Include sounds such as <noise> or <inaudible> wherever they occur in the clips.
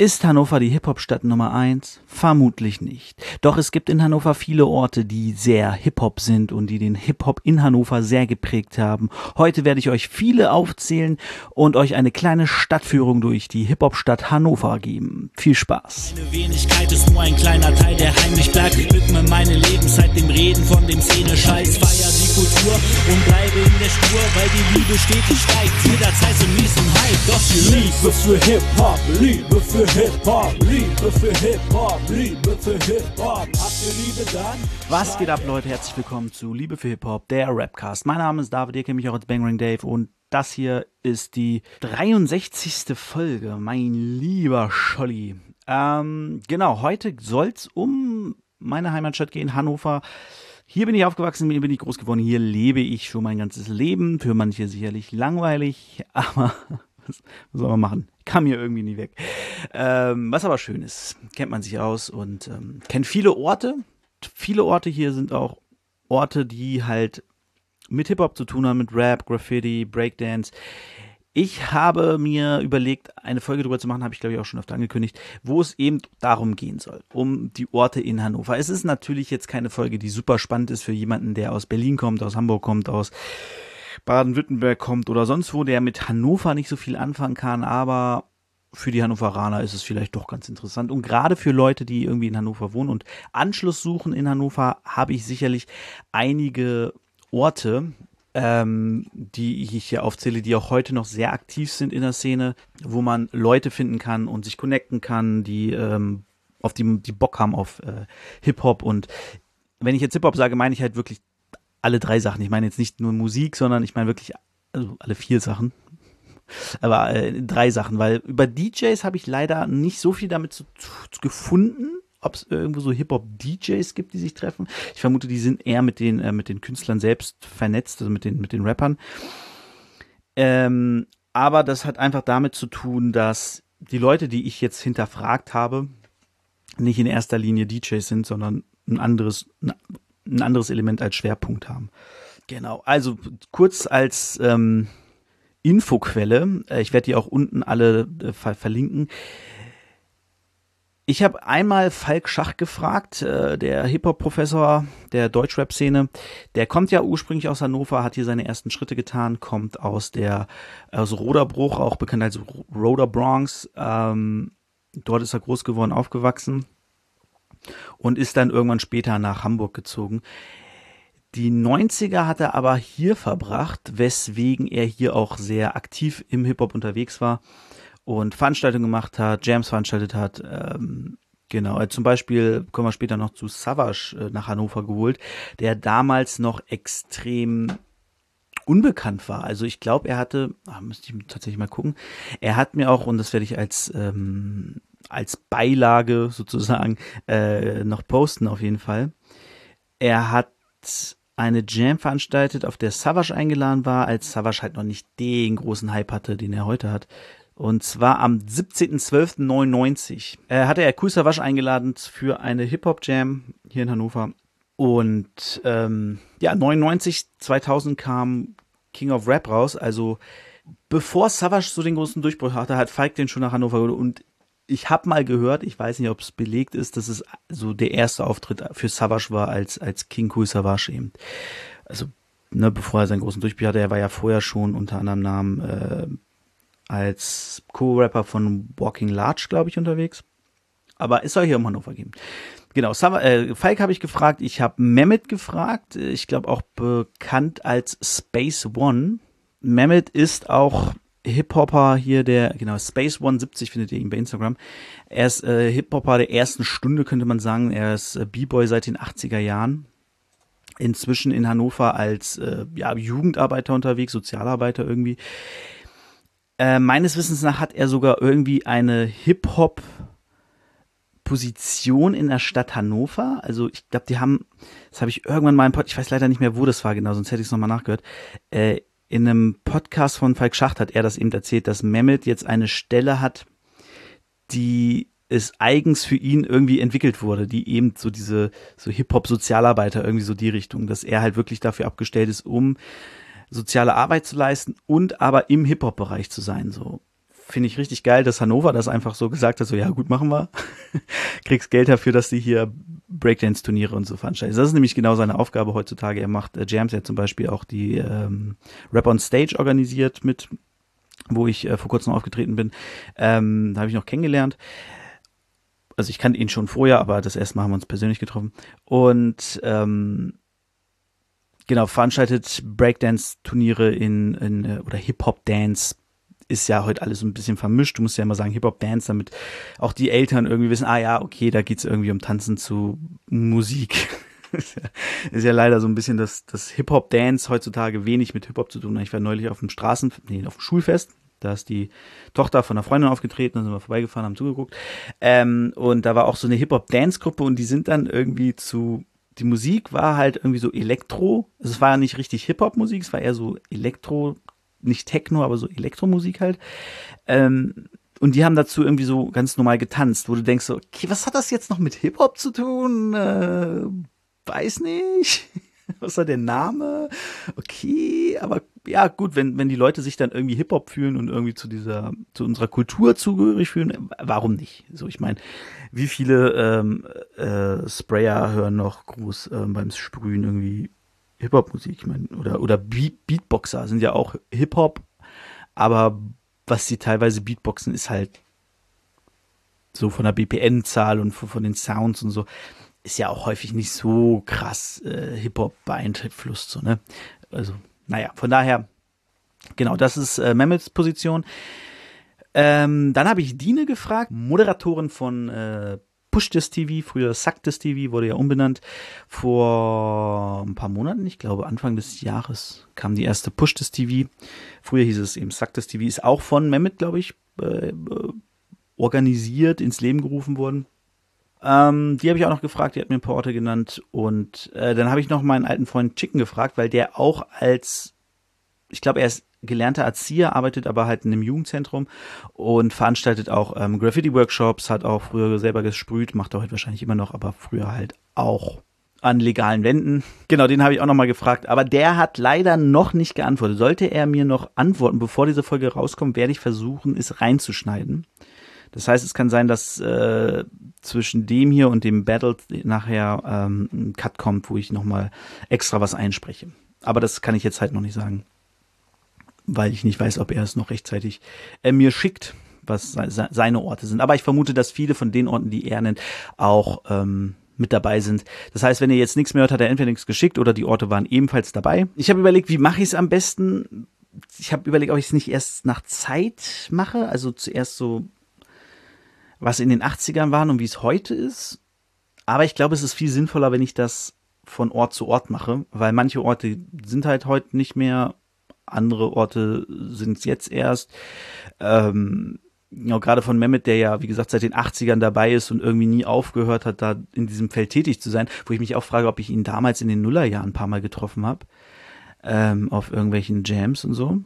Ist Hannover die Hip-Hop-Stadt Nummer eins? Vermutlich nicht. Doch es gibt in Hannover viele Orte, die sehr Hip-Hop sind und die den Hip-Hop in Hannover sehr geprägt haben. Heute werde ich euch viele aufzählen und euch eine kleine Stadtführung durch die Hip-Hop-Stadt Hannover geben. Viel Spaß. Meine Wenigkeit ist nur ein kleiner Teil, der heimlich bleibt. Widme meine Lebenszeit dem Reden von dem Szene-Scheiß. Feier die Kultur und bleibe in der Spur, weil die Liebe stetig steigt. Jederzeit mies und Hype. Doch die Liebe für Hip-Hop, Liebe für Hip-Hop, Liebe für Hip-Hop, Liebe für Hip-Hop. Habt ihr Liebe dann? Was geht ab, Leute? Herzlich willkommen zu Liebe für Hip-Hop, der Rapcast. Mein Name ist David, ihr kennt mich auch als Bangring Dave und das hier ist die 63. Folge, mein lieber Scholli. Ähm, genau, heute soll's um meine Heimatstadt gehen, Hannover. Hier bin ich aufgewachsen, hier bin ich groß geworden, hier lebe ich schon mein ganzes Leben. Für manche sicherlich langweilig, <laughs> aber was, soll man machen? Kam hier irgendwie nie weg. Ähm, was aber schön ist, kennt man sich aus und ähm, kennt viele Orte. Viele Orte hier sind auch Orte, die halt mit Hip-Hop zu tun haben, mit Rap, Graffiti, Breakdance. Ich habe mir überlegt, eine Folge darüber zu machen, habe ich glaube ich auch schon öfter angekündigt, wo es eben darum gehen soll, um die Orte in Hannover. Es ist natürlich jetzt keine Folge, die super spannend ist für jemanden, der aus Berlin kommt, aus Hamburg kommt, aus Baden-Württemberg kommt oder sonst wo, der mit Hannover nicht so viel anfangen kann, aber für die Hannoveraner ist es vielleicht doch ganz interessant. Und gerade für Leute, die irgendwie in Hannover wohnen und Anschluss suchen in Hannover, habe ich sicherlich einige Orte, ähm, die ich hier aufzähle, die auch heute noch sehr aktiv sind in der Szene, wo man Leute finden kann und sich connecten kann, die ähm, auf die, die Bock haben auf äh, Hip-Hop. Und wenn ich jetzt Hip-Hop sage, meine ich halt wirklich alle drei Sachen. Ich meine jetzt nicht nur Musik, sondern ich meine wirklich also alle vier Sachen. Aber äh, drei Sachen, weil über DJs habe ich leider nicht so viel damit zu, zu gefunden ob es irgendwo so Hip-Hop-DJs gibt, die sich treffen. Ich vermute, die sind eher mit den, äh, mit den Künstlern selbst vernetzt, also mit den, mit den Rappern. Ähm, aber das hat einfach damit zu tun, dass die Leute, die ich jetzt hinterfragt habe, nicht in erster Linie DJs sind, sondern ein anderes, ein anderes Element als Schwerpunkt haben. Genau, also kurz als ähm, Infoquelle, äh, ich werde die auch unten alle äh, ver verlinken. Ich habe einmal Falk Schach gefragt, äh, der Hip-Hop-Professor der Deutschrap-Szene. Der kommt ja ursprünglich aus Hannover, hat hier seine ersten Schritte getan, kommt aus der aus Roderbruch, auch bekannt als Roder Bronx. Ähm, dort ist er groß geworden, aufgewachsen und ist dann irgendwann später nach Hamburg gezogen. Die 90er hat er aber hier verbracht, weswegen er hier auch sehr aktiv im Hip-Hop unterwegs war und Veranstaltungen gemacht hat, Jams veranstaltet hat. Ähm, genau, zum Beispiel kommen wir später noch zu Savage äh, nach Hannover geholt, der damals noch extrem unbekannt war. Also ich glaube, er hatte, ach, müsste ich tatsächlich mal gucken, er hat mir auch, und das werde ich als, ähm, als Beilage sozusagen äh, noch posten auf jeden Fall, er hat eine Jam veranstaltet, auf der Savage eingeladen war, als Savage halt noch nicht den großen Hype hatte, den er heute hat. Und zwar am 17.12.99 äh, hatte er Cool Savage eingeladen für eine Hip-Hop-Jam hier in Hannover. Und ähm, ja, 99, 2000 kam King of Rap raus. Also bevor Savage so den großen Durchbruch hatte, hat Falk den schon nach Hannover geholt. Und ich habe mal gehört, ich weiß nicht, ob es belegt ist, dass es so der erste Auftritt für Savage war als, als King Cool Savage eben. Also, ne, bevor er seinen großen Durchbruch hatte, er war ja vorher schon unter anderem Namen äh, als Co-Rapper von Walking Large, glaube ich, unterwegs. Aber es soll hier um Hannover gehen. Genau, Sava, äh, Falk habe ich gefragt, ich habe Mehmet gefragt, ich glaube auch bekannt als Space One. Mehmet ist auch Hip-Hopper hier, der, genau, Space One 70 findet ihr ihn bei Instagram. Er ist äh, Hip-Hopper der ersten Stunde, könnte man sagen. Er ist äh, B-Boy seit den 80er Jahren. Inzwischen in Hannover als äh, ja, Jugendarbeiter unterwegs, Sozialarbeiter irgendwie. Äh, meines Wissens nach hat er sogar irgendwie eine Hip-Hop Position in der Stadt Hannover. Also ich glaube, die haben, das habe ich irgendwann mal im Podcast, ich weiß leider nicht mehr, wo das war genau, sonst hätte ich es nochmal nachgehört. Äh, in einem Podcast von Falk Schacht hat er das eben erzählt, dass Mehmet jetzt eine Stelle hat, die es eigens für ihn irgendwie entwickelt wurde, die eben so diese so Hip-Hop-Sozialarbeiter irgendwie so die Richtung, dass er halt wirklich dafür abgestellt ist, um soziale Arbeit zu leisten und aber im Hip-Hop-Bereich zu sein. So finde ich richtig geil, dass Hannover das einfach so gesagt hat, so ja gut, machen wir. <laughs> Kriegst Geld dafür, dass die hier Breakdance-Turniere und so veranstalten. Das ist nämlich genau seine Aufgabe heutzutage. Er macht äh, Jams, er hat zum Beispiel auch die ähm, Rap on Stage organisiert mit, wo ich äh, vor kurzem aufgetreten bin. Ähm, da habe ich noch kennengelernt. Also ich kannte ihn schon vorher, aber das erste Mal haben wir uns persönlich getroffen. Und ähm, genau, veranstaltet Breakdance-Turniere in, in äh, oder Hip-Hop-Dance ist ja heute alles so ein bisschen vermischt. Du musst ja immer sagen Hip-Hop-Dance, damit auch die Eltern irgendwie wissen, ah ja, okay, da geht's irgendwie um Tanzen zu Musik. <laughs> ist ja leider so ein bisschen, dass das Hip-Hop-Dance heutzutage wenig mit Hip-Hop zu tun hat. Ich war neulich auf dem Straßen, nee, auf dem Schulfest. Da ist die Tochter von einer Freundin aufgetreten, da sind wir vorbeigefahren, haben zugeguckt. Ähm, und da war auch so eine Hip-Hop-Dance-Gruppe und die sind dann irgendwie zu die Musik war halt irgendwie so Elektro. Also es war ja nicht richtig Hip-Hop-Musik, es war eher so Elektro, nicht Techno, aber so Elektromusik halt. Ähm, und die haben dazu irgendwie so ganz normal getanzt, wo du denkst so, okay, was hat das jetzt noch mit Hip-Hop zu tun? Äh, weiß nicht. <laughs> was war der Name? Okay, aber ja, gut, wenn, wenn die Leute sich dann irgendwie Hip-Hop fühlen und irgendwie zu dieser, zu unserer Kultur zugehörig fühlen, warum nicht? So, ich meine, wie viele ähm, äh, Sprayer hören noch groß ähm, beim Sprühen irgendwie Hip-Hop-Musik, ich meine, oder, oder Beat Beatboxer sind ja auch Hip-Hop, aber was sie teilweise Beatboxen ist halt so von der BPN-Zahl und von den Sounds und so, ist ja auch häufig nicht so krass äh, Hip-Hop beeinflusst, so, ne? Also, naja, von daher, genau, das ist äh, Mehmets Position. Ähm, dann habe ich Dine gefragt, Moderatorin von äh, Push This TV, früher Suck This TV, wurde ja umbenannt. Vor ein paar Monaten, ich glaube Anfang des Jahres, kam die erste Push This TV. Früher hieß es eben Suck This TV, ist auch von Mehmet, glaube ich, äh, organisiert, ins Leben gerufen worden. Ähm, die habe ich auch noch gefragt, die hat mir ein paar Orte genannt. Und äh, dann habe ich noch meinen alten Freund Chicken gefragt, weil der auch als, ich glaube, er ist gelernter Erzieher, arbeitet aber halt in einem Jugendzentrum und veranstaltet auch ähm, Graffiti-Workshops, hat auch früher selber gesprüht, macht er heute wahrscheinlich immer noch, aber früher halt auch an legalen Wänden. Genau, den habe ich auch nochmal gefragt, aber der hat leider noch nicht geantwortet. Sollte er mir noch antworten, bevor diese Folge rauskommt, werde ich versuchen, es reinzuschneiden. Das heißt, es kann sein, dass äh, zwischen dem hier und dem Battle nachher ähm, ein Cut kommt, wo ich nochmal extra was einspreche. Aber das kann ich jetzt halt noch nicht sagen weil ich nicht weiß, ob er es noch rechtzeitig äh, mir schickt, was se seine Orte sind. Aber ich vermute, dass viele von den Orten, die er nennt, auch ähm, mit dabei sind. Das heißt, wenn ihr jetzt nichts mehr hört, hat er entweder nichts geschickt oder die Orte waren ebenfalls dabei. Ich habe überlegt, wie mache ich es am besten? Ich habe überlegt, ob ich es nicht erst nach Zeit mache, also zuerst so, was in den 80ern waren und wie es heute ist. Aber ich glaube, es ist viel sinnvoller, wenn ich das von Ort zu Ort mache, weil manche Orte sind halt heute nicht mehr andere Orte sind es jetzt erst. Ähm, ja, gerade von Mehmet, der ja, wie gesagt, seit den 80ern dabei ist und irgendwie nie aufgehört hat, da in diesem Feld tätig zu sein, wo ich mich auch frage, ob ich ihn damals in den Nullerjahren ein paar Mal getroffen habe, ähm, auf irgendwelchen Jams und so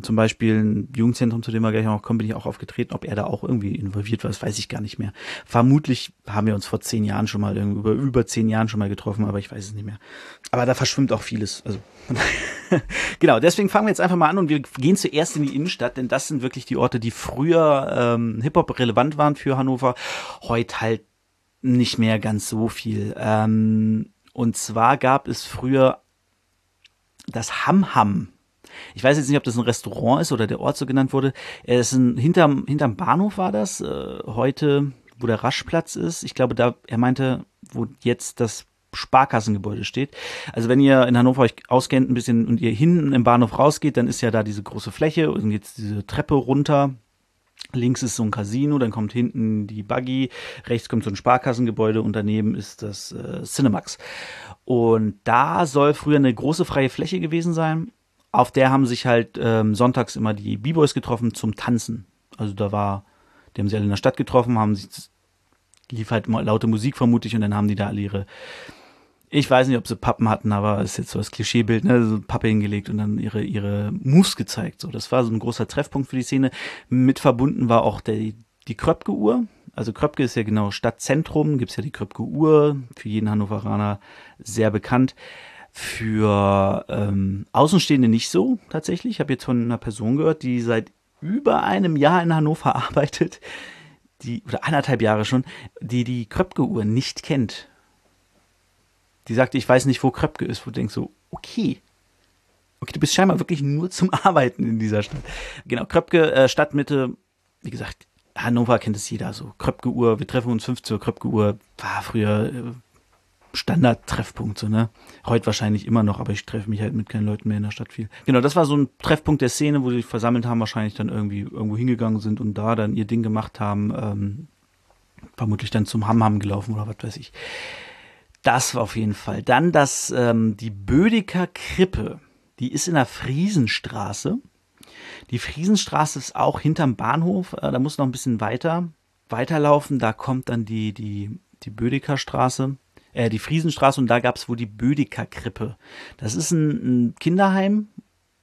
zum Beispiel ein Jugendzentrum, zu dem wir gleich noch kommen, bin ich auch aufgetreten. Ob er da auch irgendwie involviert war, das weiß ich gar nicht mehr. Vermutlich haben wir uns vor zehn Jahren schon mal, über, über zehn Jahren schon mal getroffen, aber ich weiß es nicht mehr. Aber da verschwimmt auch vieles. Also <laughs> genau, deswegen fangen wir jetzt einfach mal an und wir gehen zuerst in die Innenstadt, denn das sind wirklich die Orte, die früher ähm, Hip-Hop relevant waren für Hannover, heute halt nicht mehr ganz so viel. Ähm, und zwar gab es früher das Ham Ham ich weiß jetzt nicht, ob das ein Restaurant ist oder der Ort so genannt wurde. Es ist ein, hinterm, hinterm Bahnhof war das, äh, heute, wo der Raschplatz ist. Ich glaube, da, er meinte, wo jetzt das Sparkassengebäude steht. Also wenn ihr in Hannover euch auskennt ein bisschen und ihr hinten im Bahnhof rausgeht, dann ist ja da diese große Fläche und jetzt diese Treppe runter. Links ist so ein Casino, dann kommt hinten die Buggy, rechts kommt so ein Sparkassengebäude und daneben ist das äh, Cinemax. Und da soll früher eine große freie Fläche gewesen sein auf der haben sich halt ähm, sonntags immer die B-Boys getroffen zum Tanzen. Also da war, die haben sie alle in der Stadt getroffen, haben sich, lief halt laute Musik vermutlich und dann haben die da alle ihre, ich weiß nicht, ob sie Pappen hatten, aber ist jetzt so das Klischeebild, ne, so Pappe hingelegt und dann ihre, ihre Moves gezeigt. So, das war so ein großer Treffpunkt für die Szene. Mit verbunden war auch der, die Kröpke-Uhr. Also Kröpke ist ja genau Stadtzentrum, gibt's ja die Kröpke-Uhr, für jeden Hannoveraner sehr bekannt. Für ähm, Außenstehende nicht so tatsächlich. Ich habe jetzt von einer Person gehört, die seit über einem Jahr in Hannover <laughs> arbeitet, die, oder anderthalb Jahre schon, die die Kröpke-Uhr nicht kennt. Die sagte, ich weiß nicht, wo Kröpke ist, wo du denkst so, okay. Okay, du bist scheinbar wirklich nur zum <laughs> Arbeiten in dieser Stadt. Genau, Kröpke, äh, Stadtmitte, wie gesagt, Hannover kennt es jeder so. Kröpke-Uhr, wir treffen uns 15 Uhr, Kröpke-Uhr, war früher äh, Standard-Treffpunkt, so, ne? Heute wahrscheinlich immer noch, aber ich treffe mich halt mit keinen Leuten mehr in der Stadt viel. Genau, das war so ein Treffpunkt der Szene, wo sie sich versammelt haben, wahrscheinlich dann irgendwie irgendwo hingegangen sind und da dann ihr Ding gemacht haben, ähm, vermutlich dann zum Hammham gelaufen oder was weiß ich. Das war auf jeden Fall. Dann das, ähm, die Bödeker Krippe, die ist in der Friesenstraße. Die Friesenstraße ist auch hinterm Bahnhof, äh, da muss noch ein bisschen weiter weiterlaufen, da kommt dann die, die, die Bödeker Straße äh, die Friesenstraße und da gab es wohl die Bödeker Krippe. Das ist ein, ein Kinderheim,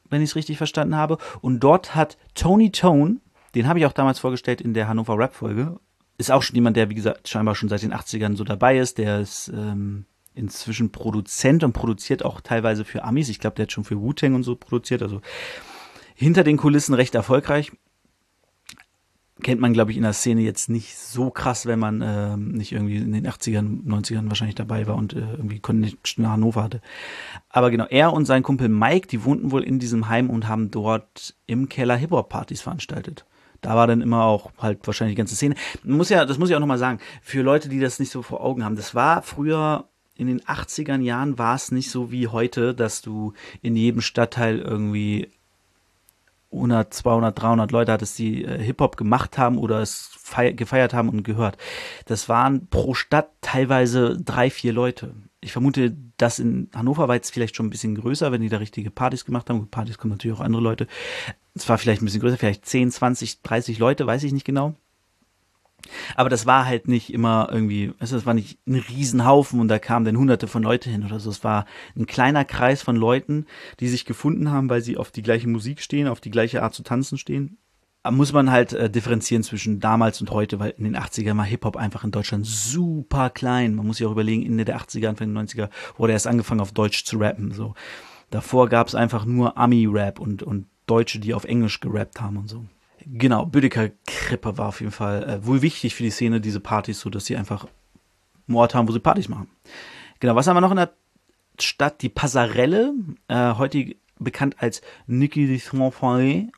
wenn ich es richtig verstanden habe. Und dort hat Tony Tone, den habe ich auch damals vorgestellt in der Hannover Rap-Folge, ist auch schon jemand, der, wie gesagt, scheinbar schon seit den 80ern so dabei ist. Der ist ähm, inzwischen Produzent und produziert auch teilweise für Amis. Ich glaube, der hat schon für Wu-Tang und so produziert. Also hinter den Kulissen recht erfolgreich kennt man, glaube ich, in der Szene jetzt nicht so krass, wenn man äh, nicht irgendwie in den 80ern, 90ern wahrscheinlich dabei war und äh, irgendwie Connection nach Hannover hatte. Aber genau, er und sein Kumpel Mike, die wohnten wohl in diesem Heim und haben dort im Keller Hip-Hop-Partys veranstaltet. Da war dann immer auch halt wahrscheinlich die ganze Szene. Muss ja, das muss ich auch nochmal sagen, für Leute, die das nicht so vor Augen haben, das war früher in den 80ern Jahren war es nicht so wie heute, dass du in jedem Stadtteil irgendwie 100, 200, 300 Leute hattest, die äh, Hip-Hop gemacht haben oder es gefeiert haben und gehört. Das waren pro Stadt teilweise drei, vier Leute. Ich vermute, dass in Hannover war jetzt vielleicht schon ein bisschen größer, wenn die da richtige Partys gemacht haben. Partys kommen natürlich auch andere Leute. Es war vielleicht ein bisschen größer, vielleicht 10, 20, 30 Leute, weiß ich nicht genau. Aber das war halt nicht immer irgendwie, also es war nicht ein Riesenhaufen und da kamen dann hunderte von Leute hin oder so. Es war ein kleiner Kreis von Leuten, die sich gefunden haben, weil sie auf die gleiche Musik stehen, auf die gleiche Art zu tanzen stehen. Da muss man halt äh, differenzieren zwischen damals und heute, weil in den 80ern war Hip-Hop einfach in Deutschland super klein. Man muss sich auch überlegen, Ende der 80er, Anfang der 90er wurde erst angefangen auf Deutsch zu rappen. So. Davor gab es einfach nur Ami-Rap und, und Deutsche, die auf Englisch gerappt haben und so. Genau, Büdeker Krippe war auf jeden Fall äh, wohl wichtig für die Szene, diese Partys, so dass sie einfach einen Ort haben, wo sie Partys machen. Genau, was haben wir noch in der Stadt? Die Passarelle, äh, heute bekannt als Niki de Saint-Fanny,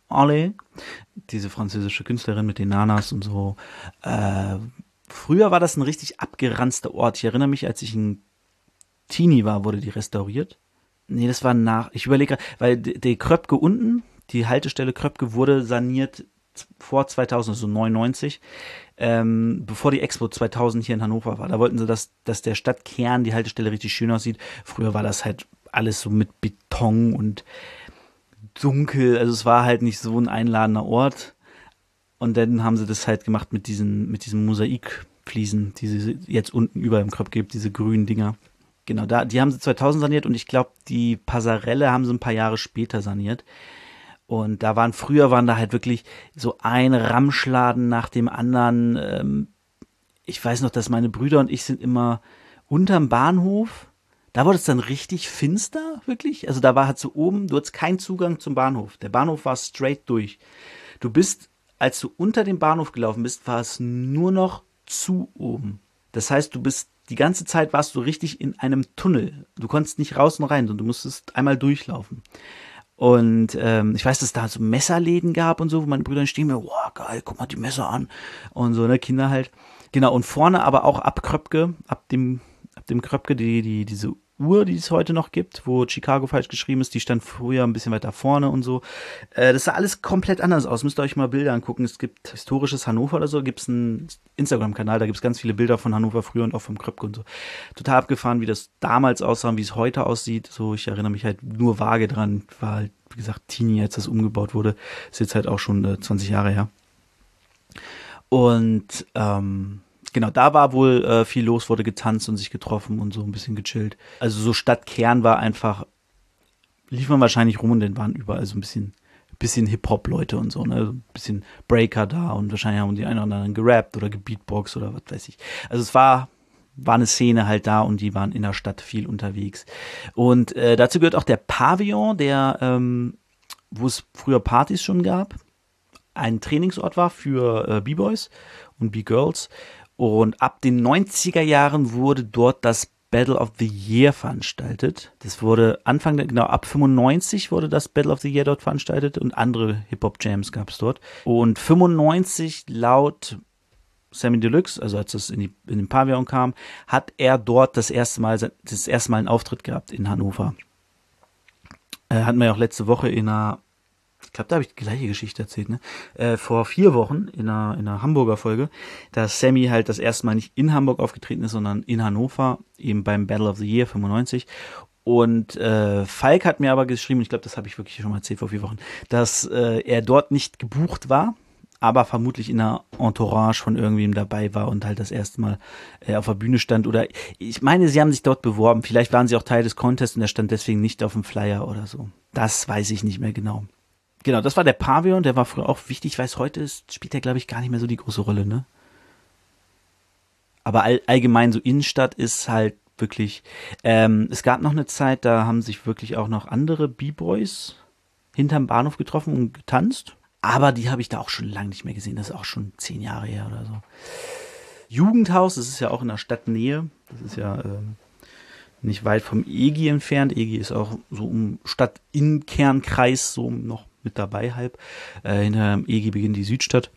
diese französische Künstlerin mit den Nanas und so. Äh, früher war das ein richtig abgeranzter Ort. Ich erinnere mich, als ich ein Teenie war, wurde die restauriert. Nee, das war nach, ich überlege, weil die Kröpke unten, die Haltestelle Kröpke wurde saniert vor 2000, also 99, ähm, bevor die Expo 2000 hier in Hannover war. Da wollten sie, dass, dass der Stadtkern, die Haltestelle richtig schön aussieht. Früher war das halt alles so mit Beton und dunkel. Also es war halt nicht so ein einladender Ort. Und dann haben sie das halt gemacht mit diesen, mit diesen Mosaikfliesen, die sie jetzt unten über im Kröpke gibt, diese grünen Dinger. Genau, da, die haben sie 2000 saniert und ich glaube, die Passarelle haben sie ein paar Jahre später saniert. Und da waren früher waren da halt wirklich so ein Ramschladen nach dem anderen. Ähm, ich weiß noch, dass meine Brüder und ich sind immer unterm Bahnhof. Da wurde es dann richtig finster, wirklich. Also da war halt so oben, du hattest keinen Zugang zum Bahnhof. Der Bahnhof war straight durch. Du bist, als du unter dem Bahnhof gelaufen bist, war es nur noch zu oben. Das heißt, du bist die ganze Zeit warst du richtig in einem Tunnel. Du konntest nicht raus und rein, sondern du musstest einmal durchlaufen. Und ähm, ich weiß, dass es da so Messerläden gab und so, wo meine Brüder stehen mir, wow, geil, guck mal die Messer an. Und so, ne, Kinder halt. Genau, und vorne aber auch ab Kröpke, ab dem, ab dem Kröpke, die, die, diese Uhr, die es heute noch gibt, wo Chicago falsch geschrieben ist, die stand früher ein bisschen weiter vorne und so. Äh, das sah alles komplett anders aus. Müsst ihr euch mal Bilder angucken. Es gibt historisches Hannover oder so, gibt es einen Instagram-Kanal, da gibt es ganz viele Bilder von Hannover früher und auch vom Kröpke und so. Total abgefahren, wie das damals aussah und wie es heute aussieht. So, ich erinnere mich halt nur vage dran. War halt, wie gesagt, Teenie, als das umgebaut wurde. Ist jetzt halt auch schon äh, 20 Jahre her. Und ähm, genau, da war wohl äh, viel los, wurde getanzt und sich getroffen und so ein bisschen gechillt. Also so Stadtkern war einfach, lief man wahrscheinlich rum und dann waren überall so ein bisschen, bisschen Hip-Hop-Leute und so, ne? Ein bisschen Breaker da und wahrscheinlich haben die einen oder anderen gerappt oder gebeatbox oder was weiß ich. Also es war, war eine Szene halt da und die waren in der Stadt viel unterwegs. Und äh, dazu gehört auch der Pavillon, der, ähm, wo es früher Partys schon gab ein Trainingsort war für äh, B-Boys und B-Girls. Und ab den 90er Jahren wurde dort das Battle of the Year veranstaltet. Das wurde Anfang, genau ab 95 wurde das Battle of the Year dort veranstaltet und andere Hip-Hop-Jams gab es dort. Und 95 laut Sammy Deluxe, also als es in, die, in den Pavillon kam, hat er dort das erste Mal, das erste Mal einen Auftritt gehabt in Hannover. Äh, hatten wir ja auch letzte Woche in einer ich glaube, da habe ich die gleiche Geschichte erzählt, ne? Äh, vor vier Wochen in einer, in einer Hamburger Folge, dass Sammy halt das erste Mal nicht in Hamburg aufgetreten ist, sondern in Hannover, eben beim Battle of the Year 95. Und äh, Falk hat mir aber geschrieben, ich glaube, das habe ich wirklich schon mal erzählt vor vier Wochen, dass äh, er dort nicht gebucht war, aber vermutlich in einer Entourage von irgendwem dabei war und halt das erste Mal äh, auf der Bühne stand. Oder ich meine, sie haben sich dort beworben. Vielleicht waren sie auch Teil des Contests und er stand deswegen nicht auf dem Flyer oder so. Das weiß ich nicht mehr genau. Genau, das war der Pavillon, der war früher auch wichtig. Ich weiß, heute ist, spielt er, glaube ich, gar nicht mehr so die große Rolle, ne? Aber all, allgemein so Innenstadt ist halt wirklich. Ähm, es gab noch eine Zeit, da haben sich wirklich auch noch andere B-Boys hinterm Bahnhof getroffen und getanzt. Aber die habe ich da auch schon lange nicht mehr gesehen. Das ist auch schon zehn Jahre her oder so. Jugendhaus, das ist ja auch in der Stadtnähe. Das ist ja ähm, nicht weit vom EGI entfernt. EGI ist auch so um Stadt-Innenkernkreis so noch mit dabei halb. Äh, hinter dem EG beginnt die Südstadt.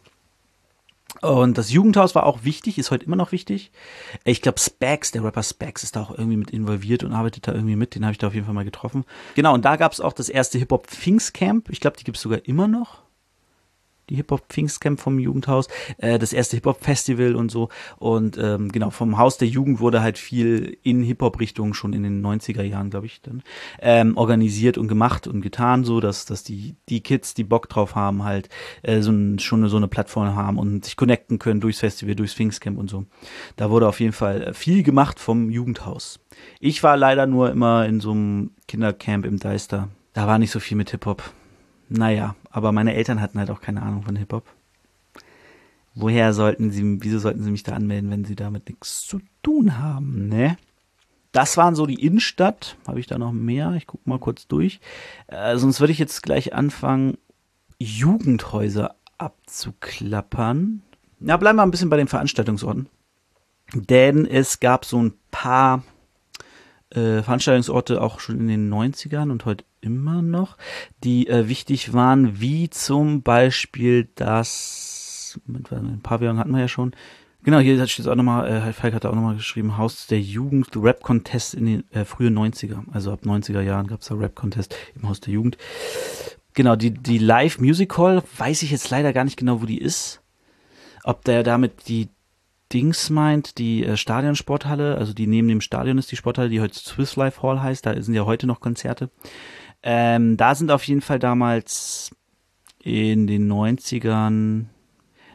Und das Jugendhaus war auch wichtig, ist heute immer noch wichtig. Ich glaube, Spax, der Rapper Spax, ist da auch irgendwie mit involviert und arbeitet da irgendwie mit. Den habe ich da auf jeden Fall mal getroffen. Genau, und da gab es auch das erste Hip-Hop Pfingst Camp. Ich glaube, die gibt es sogar immer noch die Hip-Hop-Pfingstcamp vom Jugendhaus, äh, das erste Hip-Hop-Festival und so. Und ähm, genau, vom Haus der Jugend wurde halt viel in Hip-Hop-Richtung schon in den 90er Jahren, glaube ich, dann ähm, organisiert und gemacht und getan, so dass, dass die, die Kids, die Bock drauf haben, halt äh, so ein, schon so eine Plattform haben und sich connecten können durchs Festival, durchs Pfingstcamp und so. Da wurde auf jeden Fall viel gemacht vom Jugendhaus. Ich war leider nur immer in so einem Kindercamp im Deister. Da war nicht so viel mit Hip-Hop. Naja, aber meine Eltern hatten halt auch keine Ahnung von Hip-Hop. Woher sollten sie, wieso sollten sie mich da anmelden, wenn sie damit nichts zu tun haben, ne? Das waren so die Innenstadt. Habe ich da noch mehr? Ich gucke mal kurz durch. Äh, sonst würde ich jetzt gleich anfangen, Jugendhäuser abzuklappern. Ja, bleiben wir ein bisschen bei den Veranstaltungsorten. Denn es gab so ein paar äh, Veranstaltungsorte auch schon in den 90ern und heute immer noch, die äh, wichtig waren, wie zum Beispiel das, mit, ein Pavillon hatten wir ja schon, Genau, hier steht auch nochmal, äh, Falk hat da auch nochmal geschrieben, Haus der Jugend, Rap-Contest in den äh, frühen 90er. Also ab 90er Jahren gab es da Rap-Contest im Haus der Jugend. Genau, die, die Live Music Hall, weiß ich jetzt leider gar nicht genau, wo die ist. Ob der damit die Dings meint, die äh, Stadionsporthalle, also die neben dem Stadion ist die Sporthalle, die heute Swiss Life Hall heißt, da sind ja heute noch Konzerte. Ähm, da sind auf jeden Fall damals in den 90ern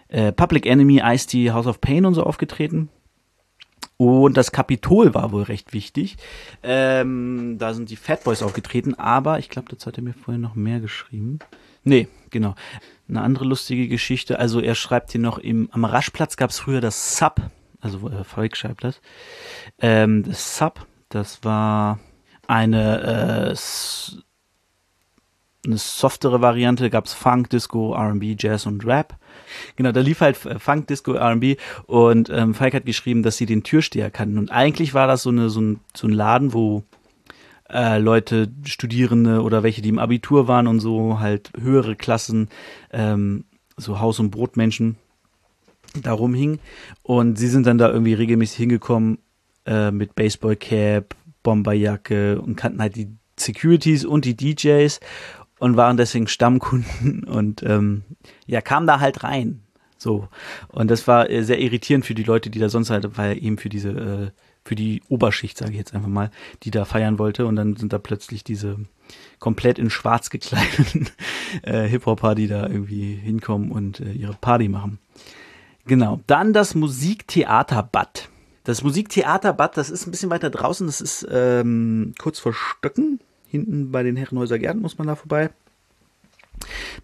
äh, Public Enemy, Ice-T, House of Pain und so aufgetreten. Und das Kapitol war wohl recht wichtig. Ähm, da sind die Fat Boys aufgetreten, aber ich glaube, dazu hat er mir vorher noch mehr geschrieben. Nee, genau. Eine andere lustige Geschichte. Also er schreibt hier noch, im, am Raschplatz gab es früher das Sub, also äh, Volk schreibt das. Ähm, das Sub, das war eine, äh, eine softere Variante, gab es Funk, Disco, R&B, Jazz und Rap. Genau, da lief halt Funk, Disco, R&B und ähm, Falk hat geschrieben, dass sie den Türsteher kannten. Und eigentlich war das so, eine, so, ein, so ein Laden, wo äh, Leute, Studierende oder welche, die im Abitur waren und so, halt höhere Klassen, ähm, so Haus- und Brotmenschen da rumhingen. Und sie sind dann da irgendwie regelmäßig hingekommen äh, mit Baseballcap, Bomberjacke und kannten halt die Securities und die DJs und waren deswegen Stammkunden <laughs> und ähm, ja, kam da halt rein. So. Und das war äh, sehr irritierend für die Leute, die da sonst halt, weil eben für diese äh, für die Oberschicht, sage ich jetzt einfach mal, die da feiern wollte. Und dann sind da plötzlich diese komplett in schwarz gekleideten <laughs> äh, Hip-Hopper, die da irgendwie hinkommen und äh, ihre Party machen. Genau. Dann das Musiktheaterbad. Das Musiktheaterbad, das ist ein bisschen weiter draußen. Das ist ähm, kurz vor Stöcken. Hinten bei den Herrenhäuser Gärten muss man da vorbei.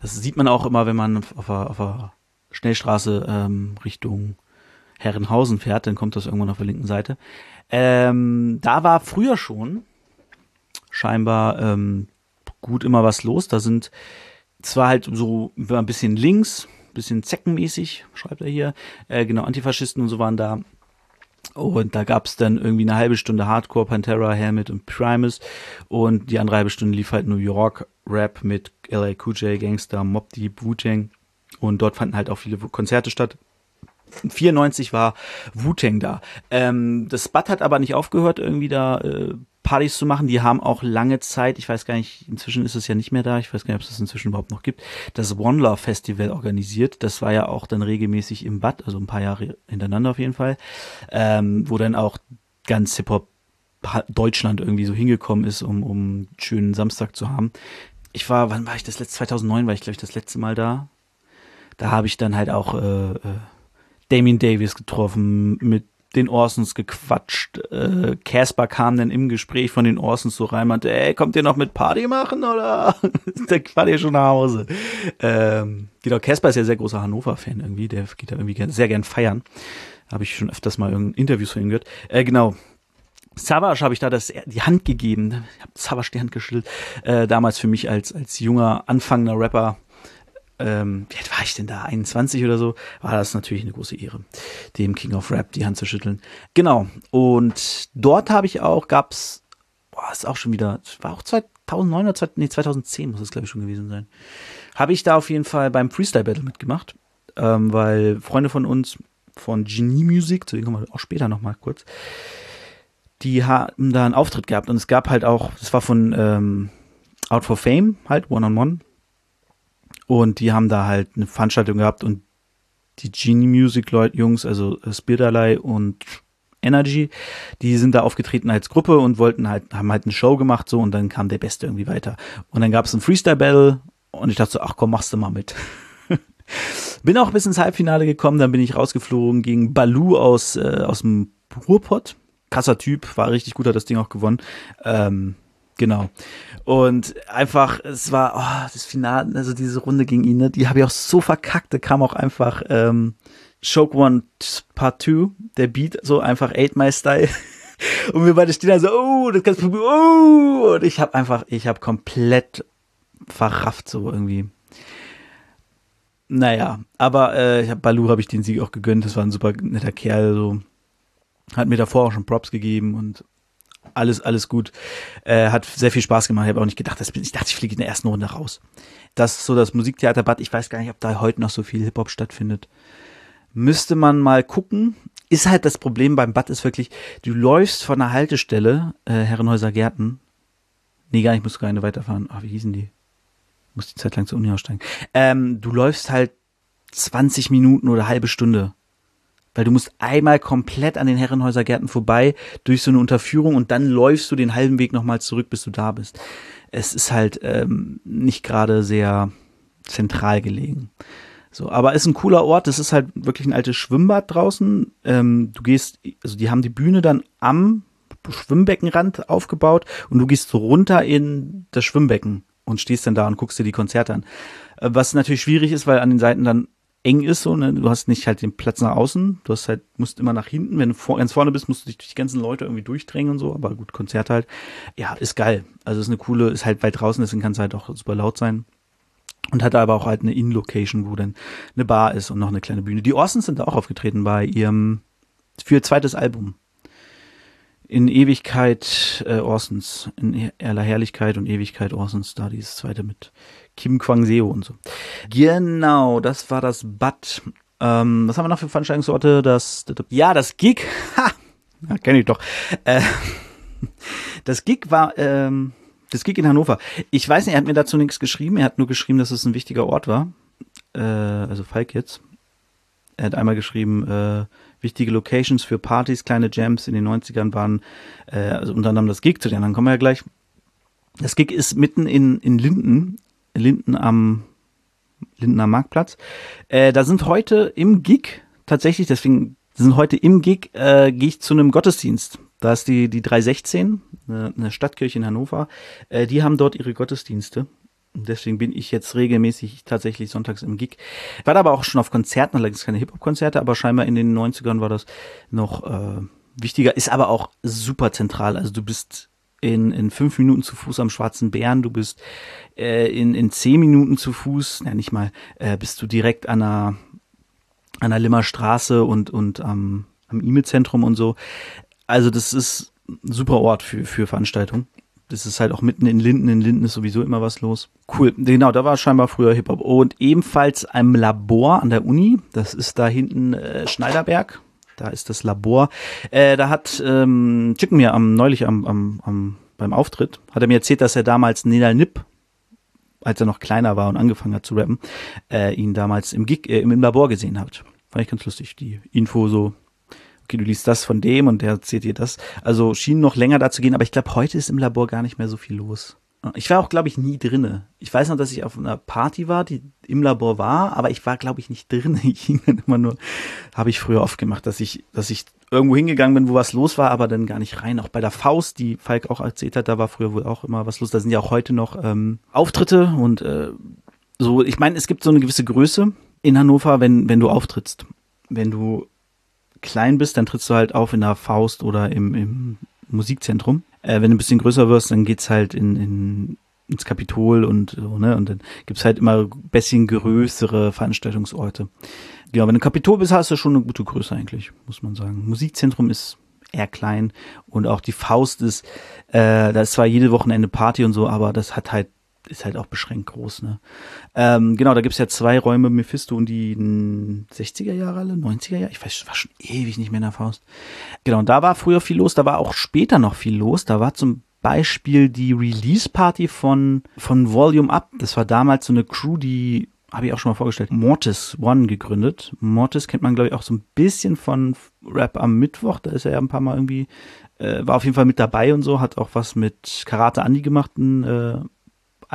Das sieht man auch immer, wenn man auf der, auf der Schnellstraße ähm, Richtung Herrenhausen fährt, dann kommt das irgendwann auf der linken Seite. Ähm, da war früher schon scheinbar ähm, gut immer was los. Da sind zwar halt so ein bisschen links, bisschen zeckenmäßig, schreibt er hier. Äh, genau, Antifaschisten und so waren da. Und da gab's dann irgendwie eine halbe Stunde Hardcore, Pantera, Helmet und Primus. Und die andere halbe Stunde lief halt New York Rap mit LA Cool J, Gangster, Mob Deep, Wu-Tang. Und dort fanden halt auch viele Konzerte statt. 94 war Wu-Tang da. Ähm, das Spud hat aber nicht aufgehört, irgendwie da äh, Partys zu machen. Die haben auch lange Zeit, ich weiß gar nicht, inzwischen ist es ja nicht mehr da, ich weiß gar nicht, ob es das inzwischen überhaupt noch gibt, das One Love Festival organisiert. Das war ja auch dann regelmäßig im Bad, also ein paar Jahre hintereinander auf jeden Fall, ähm, wo dann auch ganz Hip-Hop Deutschland irgendwie so hingekommen ist, um, um einen schönen Samstag zu haben. Ich war, wann war ich das letzte? 2009 war ich, glaube ich, das letzte Mal da. Da habe ich dann halt auch äh, äh, Damien Davis getroffen, mit den Orsons gequatscht. Äh, Casper kam dann im Gespräch von den Orsons so rein, meinte, ey, kommt ihr noch mit Party machen oder? da fahrt ihr schon nach Hause. Ähm, genau, Casper ist ja sehr großer Hannover-Fan irgendwie, der geht da irgendwie sehr gern feiern. Habe ich schon öfters mal irgendein Interviews von ihm gehört. Äh, genau, Savage habe ich da das, die Hand gegeben. Ich habe Savage die Hand geschüttelt. Äh, damals für mich als, als junger, anfangender Rapper ähm, wie alt war ich denn da? 21 oder so, war das natürlich eine große Ehre, dem King of Rap die Hand zu schütteln. Genau. Und dort habe ich auch, gab's, boah, ist auch schon wieder, war auch 2009 oder 20, nee, 2010 muss es glaube ich schon gewesen sein. Habe ich da auf jeden Fall beim Freestyle Battle mitgemacht, ähm, weil Freunde von uns von Genie Music, zu denen kommen wir auch später nochmal kurz, die haben da einen Auftritt gehabt und es gab halt auch, das war von ähm, Out for Fame, halt, One-on-One, -on -one, und die haben da halt eine Veranstaltung gehabt und die Genie Music Leute, Jungs, also Spiralei und Energy, die sind da aufgetreten als Gruppe und wollten halt, haben halt eine Show gemacht so und dann kam der Beste irgendwie weiter. Und dann gab es ein Freestyle Battle und ich dachte so, ach komm, machst du mal mit. <laughs> bin auch bis ins Halbfinale gekommen, dann bin ich rausgeflogen gegen Balu aus, äh, aus dem Ruhrpott. Krasser Typ, war richtig gut, hat das Ding auch gewonnen. Ähm, Genau. Und einfach, es war, oh, das Finale, also diese Runde gegen ihn, ne, die habe ich auch so verkackt, da kam auch einfach ähm, Choke One Part 2, der Beat, so einfach 8 My Style. <laughs> Und wir beide stehen da so, oh, das ganze Publikum, oh, und ich habe einfach, ich habe komplett verrafft, so irgendwie. Naja, aber äh, ich hab, Balu habe ich den Sieg auch gegönnt, das war ein super netter Kerl, so. Hat mir davor auch schon Props gegeben und alles, alles gut. Äh, hat sehr viel Spaß gemacht. Ich habe auch nicht gedacht, dass, ich dachte, ich fliege in der ersten Runde raus. Das ist so das Musiktheater Bad. Ich weiß gar nicht, ob da heute noch so viel Hip-Hop stattfindet. Müsste man mal gucken. Ist halt das Problem beim Bad ist wirklich, du läufst von der Haltestelle, äh, Herrenhäuser Gärten. Nee, gar nicht, musst du gar nicht weiterfahren. Ah, wie hießen die? Muss die Zeit lang zur Uni aussteigen. Ähm, du läufst halt 20 Minuten oder halbe Stunde weil du musst einmal komplett an den Herrenhäusergärten vorbei durch so eine Unterführung und dann läufst du den halben Weg nochmal zurück, bis du da bist. Es ist halt ähm, nicht gerade sehr zentral gelegen. So, aber ist ein cooler Ort. Das ist halt wirklich ein altes Schwimmbad draußen. Ähm, du gehst, also die haben die Bühne dann am Schwimmbeckenrand aufgebaut und du gehst runter in das Schwimmbecken und stehst dann da und guckst dir die Konzerte an. Äh, was natürlich schwierig ist, weil an den Seiten dann eng ist, so, ne? Du hast nicht halt den Platz nach außen, du hast halt, musst immer nach hinten. Wenn du vor, ganz vorne bist, musst du dich durch die ganzen Leute irgendwie durchdrängen und so, aber gut, Konzert halt. Ja, ist geil. Also ist eine coole, ist halt weit draußen, deswegen kann es halt auch super laut sein. Und hat aber auch halt eine In-Location, wo dann eine Bar ist und noch eine kleine Bühne. Die Orsons sind da auch aufgetreten bei ihrem, für ihr zweites Album. In Ewigkeit äh, Orsons, in aller Herrlichkeit und Ewigkeit Orsons, da dieses zweite mit Kim Kwang Seo und so. Genau, das war das Bad. Ähm, was haben wir noch für Veranstaltungsorte? Das, das ja, das Gig. <laughs> Ha, ja, kenne ich doch. Äh, <laughs> das Gig war ähm, das Gig in Hannover. Ich weiß nicht, er hat mir dazu nichts geschrieben. Er hat nur geschrieben, dass es ein wichtiger Ort war. Äh, also Falk jetzt. Er hat einmal geschrieben, äh, wichtige Locations für Partys, kleine Jams in den 90ern waren, äh, also unter anderem das Gig, zu den anderen kommen wir ja gleich. Das Gig ist mitten in, in Linden, Linden am Lindener Marktplatz. Äh, da sind heute im Gig, tatsächlich, deswegen sind heute im Gig, äh, gehe ich zu einem Gottesdienst. Da ist die, die 316, eine, eine Stadtkirche in Hannover. Äh, die haben dort ihre Gottesdienste. Deswegen bin ich jetzt regelmäßig tatsächlich sonntags im Gig. War aber auch schon auf Konzerten, allerdings keine Hip-Hop-Konzerte, aber scheinbar in den 90ern war das noch äh, wichtiger, ist aber auch super zentral. Also du bist in, in fünf Minuten zu Fuß am Schwarzen Bären, du bist äh, in, in zehn Minuten zu Fuß, ja nicht mal, äh, bist du direkt an der, an der Limmer Straße und, und am, am E-Mail-Zentrum und so. Also das ist ein super Ort für, für Veranstaltungen. Das ist halt auch mitten in Linden. In Linden ist sowieso immer was los. Cool. Genau, da war scheinbar früher Hip-Hop. Und ebenfalls ein Labor an der Uni. Das ist da hinten äh, Schneiderberg. Da ist das Labor. Äh, da hat ähm, Chicken mir am, neulich am, am, am, beim Auftritt, hat er mir erzählt, dass er damals Nedal Nip, als er noch kleiner war und angefangen hat zu rappen, äh, ihn damals im Gig, äh, im Labor gesehen hat. Fand ich ganz lustig, die Info so okay, du liest das von dem und der erzählt dir das. Also schien noch länger da zu gehen, aber ich glaube, heute ist im Labor gar nicht mehr so viel los. Ich war auch, glaube ich, nie drinne. Ich weiß noch, dass ich auf einer Party war, die im Labor war, aber ich war, glaube ich, nicht drinne. <laughs> Ich hing dann immer nur, habe ich früher oft gemacht, dass ich, dass ich irgendwo hingegangen bin, wo was los war, aber dann gar nicht rein. Auch bei der Faust, die Falk auch erzählt hat, da war früher wohl auch immer was los. Da sind ja auch heute noch ähm, Auftritte und äh, so. Ich meine, es gibt so eine gewisse Größe in Hannover, wenn wenn du auftrittst, wenn du klein bist, dann trittst du halt auf in der Faust oder im, im Musikzentrum. Äh, wenn du ein bisschen größer wirst, dann geht's halt in, in ins Kapitol und so, ne? Und dann gibt's halt immer ein bisschen größere Veranstaltungsorte. Genau, wenn du Kapitol bist, hast du schon eine gute Größe eigentlich, muss man sagen. Musikzentrum ist eher klein und auch die Faust ist, äh, da ist zwar jede Wochenende Party und so, aber das hat halt ist halt auch beschränkt groß, ne? Ähm, genau, da gibt's ja zwei Räume, Mephisto und die 60er Jahre alle, 90er Jahre, ich weiß, war schon ewig nicht mehr in der Faust. Genau, und da war früher viel los, da war auch später noch viel los, da war zum Beispiel die Release-Party von, von Volume Up, das war damals so eine Crew, die habe ich auch schon mal vorgestellt, Mortis One gegründet. Mortis kennt man, glaube ich, auch so ein bisschen von Rap am Mittwoch, da ist er ja ein paar Mal irgendwie, äh, war auf jeden Fall mit dabei und so, hat auch was mit Karate Andi gemacht, ein äh,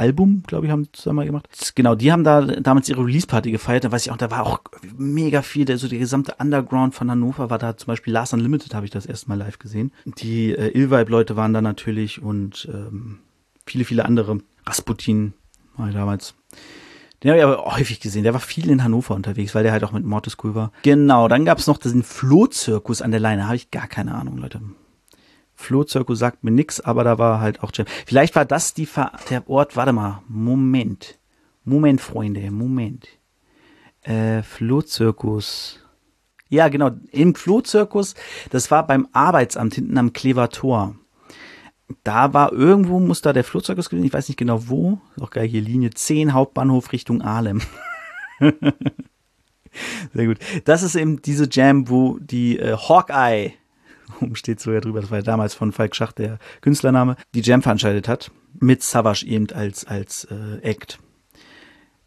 Album, glaube ich, haben zusammen gemacht. Genau, die haben da damals ihre Release-Party gefeiert. Da weiß ich auch, da war auch mega viel, der, so der gesamte Underground von Hannover war da. Zum Beispiel Last Unlimited habe ich das erste Mal live gesehen. Die äh, Illvibe-Leute waren da natürlich und ähm, viele, viele andere. Rasputin war ich damals. Den habe ich aber häufig gesehen. Der war viel in Hannover unterwegs, weil der halt auch mit Mortis cool war. Genau, dann gab es noch diesen Flohzirkus an der Leine. Habe ich gar keine Ahnung, Leute. Flohzirkus sagt mir nix, aber da war halt auch Jam. Vielleicht war das die Ver der Ort, warte mal, Moment. Moment, Freunde, Moment. Äh, Flohzirkus. Ja, genau, im Flohzirkus, das war beim Arbeitsamt hinten am Klever Tor. Da war irgendwo, muss da der Flohzirkus gewesen, ich weiß nicht genau wo, auch geil hier, Linie 10, Hauptbahnhof Richtung Ahlem. <laughs> Sehr gut. Das ist eben diese Jam, wo die äh, Hawkeye oben <laughs> steht so ja drüber, das war ja damals von Falk Schacht der Künstlername, die Jam veranstaltet hat, mit Savage eben als, als äh, Act.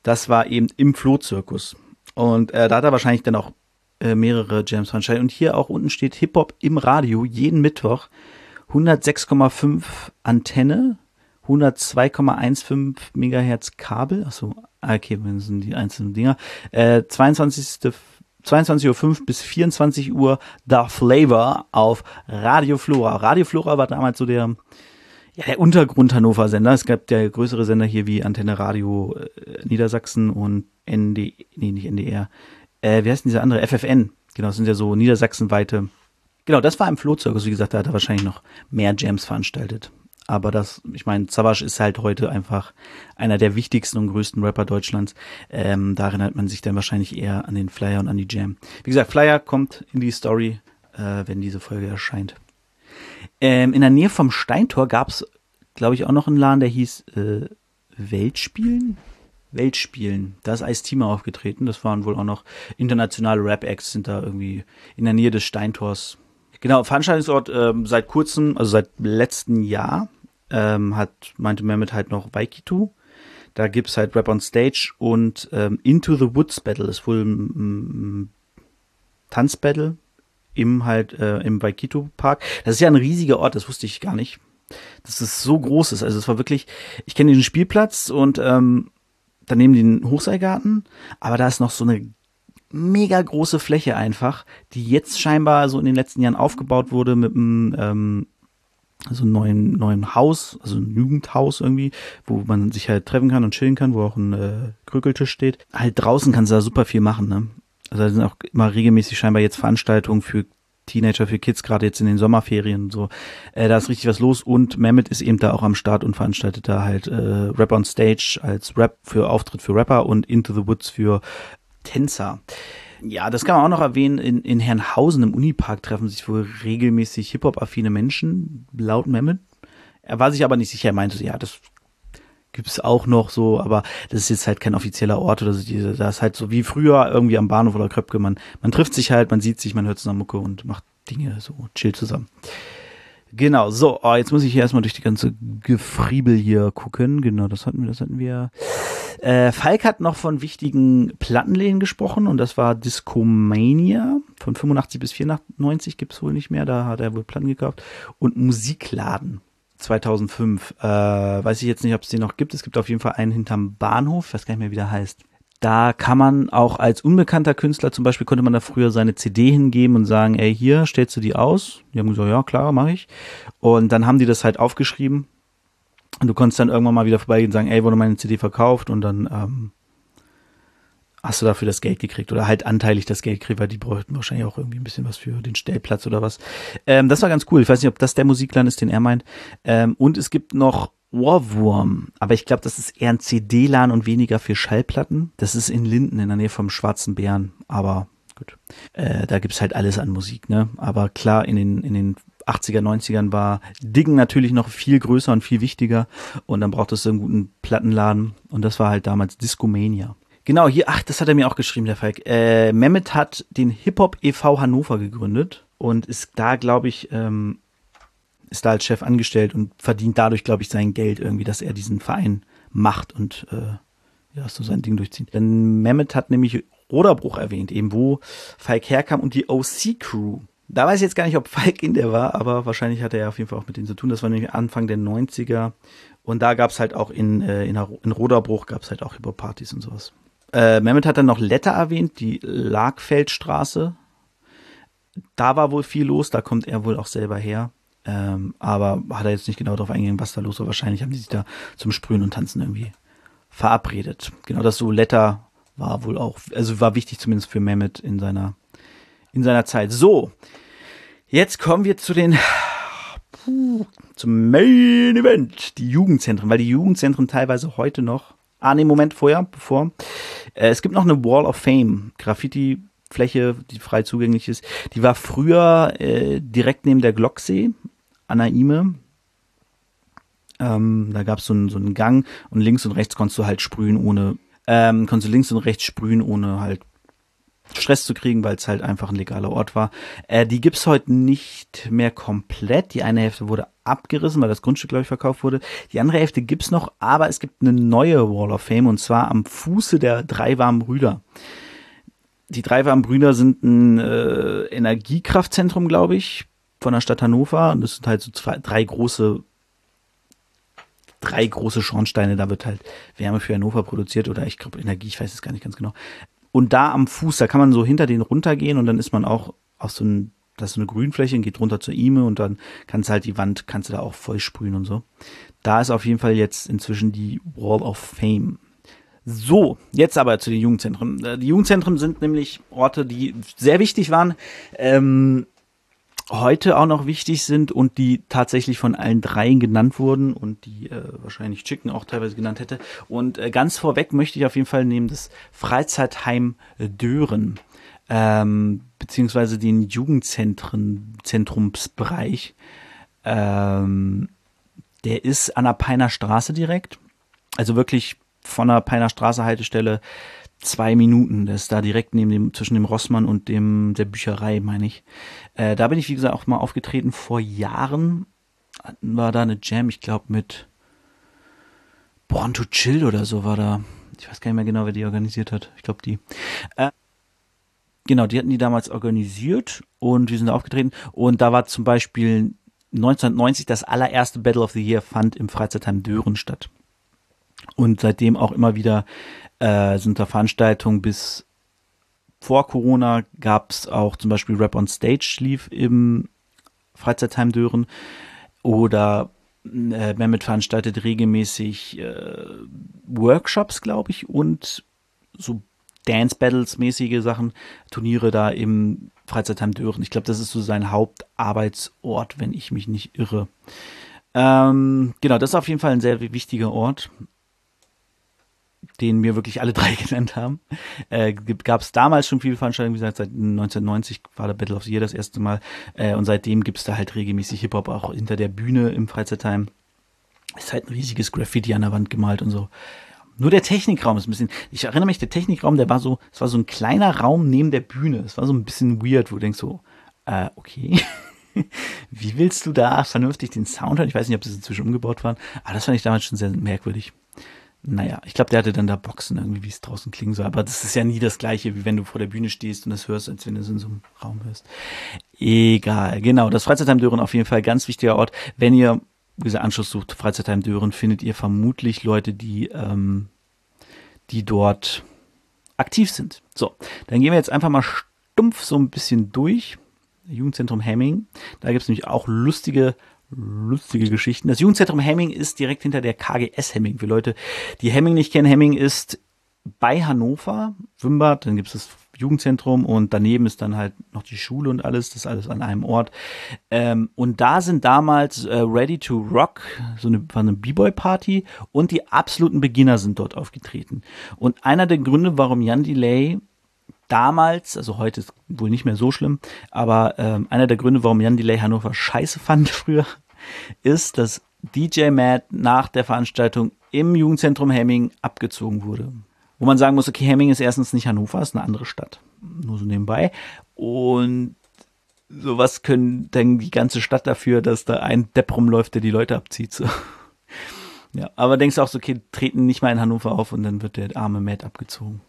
Das war eben im Flohzirkus. Und äh, da hat er wahrscheinlich dann auch äh, mehrere Jams veranstaltet. Und hier auch unten steht Hip-Hop im Radio, jeden Mittwoch. 106,5 Antenne, 102,15 Megahertz Kabel, achso, ah, okay, das sind die einzelnen Dinger. Äh, 22. 22.05 Uhr bis 24 Uhr The Flavor auf Radio Flora. Radio Flora war damals so der, ja, der Untergrund Hannover Sender. Es gab der größere Sender hier wie Antenne Radio äh, Niedersachsen und ND, nee, nicht NDR. Äh, wie heißt denn dieser andere? FFN. Genau, das sind ja so niedersachsenweite. Genau, das war im Flohzirkus. Wie gesagt, da hat er wahrscheinlich noch mehr Jams veranstaltet. Aber das, ich meine, Savage ist halt heute einfach einer der wichtigsten und größten Rapper Deutschlands. Ähm, da erinnert man sich dann wahrscheinlich eher an den Flyer und an die Jam. Wie gesagt, Flyer kommt in die Story, äh, wenn diese Folge erscheint. Ähm, in der Nähe vom Steintor gab's, glaube ich, auch noch einen Laden, der hieß äh, Weltspielen. Weltspielen. Da ist Ice-Team aufgetreten. Das waren wohl auch noch internationale Rap-Acts, sind da irgendwie in der Nähe des Steintors Genau, Veranstaltungsort ähm, seit kurzem, also seit letzten Jahr, ähm, hat, meinte Mehmet halt noch Waikito. Da gibt's halt Rap on Stage und ähm, Into the Woods Battle ist wohl ein, ein Tanzbattle im halt äh, im Waikito Park. Das ist ja ein riesiger Ort, das wusste ich gar nicht. Das ist so groß ist. Also es war wirklich, ich kenne den Spielplatz und ähm, daneben den Hochseilgarten, aber da ist noch so eine mega große Fläche einfach, die jetzt scheinbar so in den letzten Jahren aufgebaut wurde mit einem ähm, so einem neuen, neuen Haus, also ein Jugendhaus irgendwie, wo man sich halt treffen kann und chillen kann, wo auch ein äh, Krükeltisch steht. Halt draußen kannst du da super viel machen, ne? Also da sind auch immer regelmäßig scheinbar jetzt Veranstaltungen für Teenager für Kids, gerade jetzt in den Sommerferien und so. Äh, da ist richtig was los und Mehmet ist eben da auch am Start und veranstaltet da halt äh, Rap on Stage als Rap für Auftritt für Rapper und Into the Woods für Tänzer. Ja, das kann man auch noch erwähnen. In, in Herrenhausen im Unipark treffen sich wohl regelmäßig Hip-Hop-affine Menschen, laut Mehmet. Er war sich aber nicht sicher. Er meinte, ja, das gibt's auch noch so, aber das ist jetzt halt kein offizieller Ort oder so. Das ist halt so wie früher irgendwie am Bahnhof oder Kröpke. Man, man trifft sich halt, man sieht sich, man hört zusammen Mucke und macht Dinge so, chill zusammen. Genau, so, oh, jetzt muss ich hier erstmal durch die ganze Gefriebel hier gucken. Genau, das hatten wir, das hatten wir. Äh, Falk hat noch von wichtigen Plattenläden gesprochen und das war Discomania. Von 85 bis 94 gibt's wohl nicht mehr, da hat er wohl Platten gekauft. Und Musikladen 2005. Äh, weiß ich jetzt nicht, ob es den noch gibt. Es gibt auf jeden Fall einen hinterm Bahnhof, ich weiß gar nicht mehr, wie der heißt. Da kann man auch als unbekannter Künstler, zum Beispiel konnte man da früher seine CD hingeben und sagen, ey, hier, stellst du die aus? Die haben gesagt, ja, klar, mache ich. Und dann haben die das halt aufgeschrieben. Und du konntest dann irgendwann mal wieder vorbeigehen und sagen, ey, wurde meine CD verkauft? Und dann ähm, hast du dafür das Geld gekriegt oder halt anteilig das Geld gekriegt, weil die bräuchten wahrscheinlich auch irgendwie ein bisschen was für den Stellplatz oder was. Ähm, das war ganz cool. Ich weiß nicht, ob das der Musikladen ist, den er meint. Ähm, und es gibt noch Ohrwurm. Aber ich glaube, das ist eher ein CD-LAN und weniger für Schallplatten. Das ist in Linden in der Nähe vom Schwarzen Bären. Aber gut. Äh, da gibt's halt alles an Musik, ne? Aber klar, in den, in den 80er, 90ern war Diggen natürlich noch viel größer und viel wichtiger. Und dann braucht es so einen guten Plattenladen. Und das war halt damals Discomania. Genau, hier, ach, das hat er mir auch geschrieben, der Falk. Äh, Mehmet hat den Hip-Hop e.V. Hannover gegründet und ist da, glaube ich, ähm, ist da als Chef angestellt und verdient dadurch, glaube ich, sein Geld irgendwie, dass er diesen Verein macht und äh, ja, so sein Ding durchzieht. Denn Mehmet hat nämlich Roderbruch erwähnt, eben wo Falk herkam und die OC Crew. Da weiß ich jetzt gar nicht, ob Falk in der war, aber wahrscheinlich hat er ja auf jeden Fall auch mit denen zu tun. Das war nämlich Anfang der 90er. Und da gab's halt auch in, äh, in, in Roderbruch gab's halt auch Hip-Hop-Partys und sowas. Äh, Mehmet hat dann noch Letter erwähnt, die Lagfeldstraße. Da war wohl viel los, da kommt er wohl auch selber her. Ähm, aber hat er jetzt nicht genau darauf eingegangen, was da los war. Wahrscheinlich haben die sich da zum Sprühen und Tanzen irgendwie verabredet. Genau das so Letter war wohl auch, also war wichtig zumindest für Mehmet in seiner, in seiner Zeit. So, jetzt kommen wir zu den, zum Main Event, die Jugendzentren, weil die Jugendzentren teilweise heute noch, ah nee, Moment vorher, bevor, äh, es gibt noch eine Wall of Fame, Graffiti-Fläche, die frei zugänglich ist. Die war früher äh, direkt neben der Glocksee an der Ime. Ähm, da gab es so einen, so einen Gang und links und rechts konntest du halt sprühen ohne, ähm, konntest du links und rechts sprühen ohne halt Stress zu kriegen, weil es halt einfach ein legaler Ort war. Äh, die gibt's heute nicht mehr komplett. Die eine Hälfte wurde abgerissen, weil das Grundstück, glaube ich, verkauft wurde. Die andere Hälfte gibt's noch, aber es gibt eine neue Wall of Fame und zwar am Fuße der drei warmen Brüder. Die drei warmen Brüder sind ein äh, Energiekraftzentrum, glaube ich, von der Stadt Hannover. Und das sind halt so zwei, drei große drei große Schornsteine, da wird halt Wärme für Hannover produziert oder ich glaube Energie, ich weiß es gar nicht ganz genau. Und da am Fuß, da kann man so hinter den runtergehen und dann ist man auch auf so ein, das ist so eine Grünfläche, geht runter zur Ime und dann kannst du halt die Wand, kannst du da auch voll sprühen und so. Da ist auf jeden Fall jetzt inzwischen die Wall of Fame. So, jetzt aber zu den Jugendzentren. Äh, die Jugendzentren sind nämlich Orte, die sehr wichtig waren. Ähm, heute auch noch wichtig sind und die tatsächlich von allen dreien genannt wurden und die äh, wahrscheinlich Chicken auch teilweise genannt hätte. Und äh, ganz vorweg möchte ich auf jeden Fall nehmen das Freizeitheim Dören, ähm, beziehungsweise den Jugendzentren, Zentrumsbereich. Ähm, der ist an der Peiner Straße direkt. Also wirklich von der Peiner Straße Haltestelle zwei Minuten. Das ist da direkt neben dem, zwischen dem Rossmann und dem, der Bücherei, meine ich. Äh, da bin ich, wie gesagt, auch mal aufgetreten vor Jahren. War da eine Jam, ich glaube, mit Born to Chill oder so war da. Ich weiß gar nicht mehr genau, wer die organisiert hat. Ich glaube, die. Äh, genau, die hatten die damals organisiert und wir sind da aufgetreten. Und da war zum Beispiel 1990 das allererste Battle of the Year fand im Freizeitheim Dören statt. Und seitdem auch immer wieder äh, sind da Veranstaltungen bis vor Corona gab es auch zum Beispiel Rap on Stage lief im Freizeitheim Dören oder äh, Mehmet veranstaltet regelmäßig äh, Workshops, glaube ich, und so Dance Battles mäßige Sachen, Turniere da im Freizeitheim Dören. Ich glaube, das ist so sein Hauptarbeitsort, wenn ich mich nicht irre. Ähm, genau, das ist auf jeden Fall ein sehr wichtiger Ort, den mir wirklich alle <laughs> drei genannt haben. Äh, gab es damals schon viele Veranstaltungen, wie gesagt, seit 1990 war der Battle of the Year das erste Mal. Äh, und seitdem gibt es da halt regelmäßig Hip-Hop auch hinter der Bühne im Freizeitheim. Ist halt ein riesiges Graffiti an der Wand gemalt und so. Nur der Technikraum ist ein bisschen, ich erinnere mich, der Technikraum, der war so, es war so ein kleiner Raum neben der Bühne. Es war so ein bisschen weird, wo du denkst so, äh, okay. <laughs> Wie willst du da vernünftig den Sound hören? Ich weiß nicht, ob das inzwischen umgebaut waren, aber das fand ich damals schon sehr merkwürdig. Naja, ich glaube, der hatte dann da Boxen irgendwie, wie es draußen klingen soll. Aber das ist ja nie das Gleiche, wie wenn du vor der Bühne stehst und das hörst, als wenn du es in so einem Raum hörst. Egal, genau. Das Freizeitheim Dören auf jeden Fall ganz wichtiger Ort. Wenn ihr, gesagt, Anschluss sucht, Freizeitheim Dören, findet ihr vermutlich Leute, die, ähm, die dort aktiv sind. So, dann gehen wir jetzt einfach mal stumpf so ein bisschen durch. Jugendzentrum Hemming. Da gibt es nämlich auch lustige, lustige Geschichten. Das Jugendzentrum Hemming ist direkt hinter der KGS Hemming. Für Leute, die Hemming nicht kennen, Hemming ist bei Hannover, Schwimmbad, dann gibt es das Jugendzentrum und daneben ist dann halt noch die Schule und alles, das ist alles an einem Ort. Ähm, und da sind damals äh, Ready to Rock, so eine, war eine B-Boy-Party und die absoluten Beginner sind dort aufgetreten. Und einer der Gründe, warum Jan Delay damals, also heute ist wohl nicht mehr so schlimm, aber ähm, einer der Gründe, warum Jan Delay Hannover scheiße fand <laughs> früher, ist, dass DJ Matt nach der Veranstaltung im Jugendzentrum Hemming abgezogen wurde. Wo man sagen muss, okay, Hemming ist erstens nicht Hannover, ist eine andere Stadt. Nur so nebenbei. Und sowas können denn die ganze Stadt dafür, dass da ein Depp rumläuft, der die Leute abzieht. So. <laughs> Ja, aber denkst du auch so, okay, treten nicht mal in Hannover auf und dann wird der arme Matt abgezogen.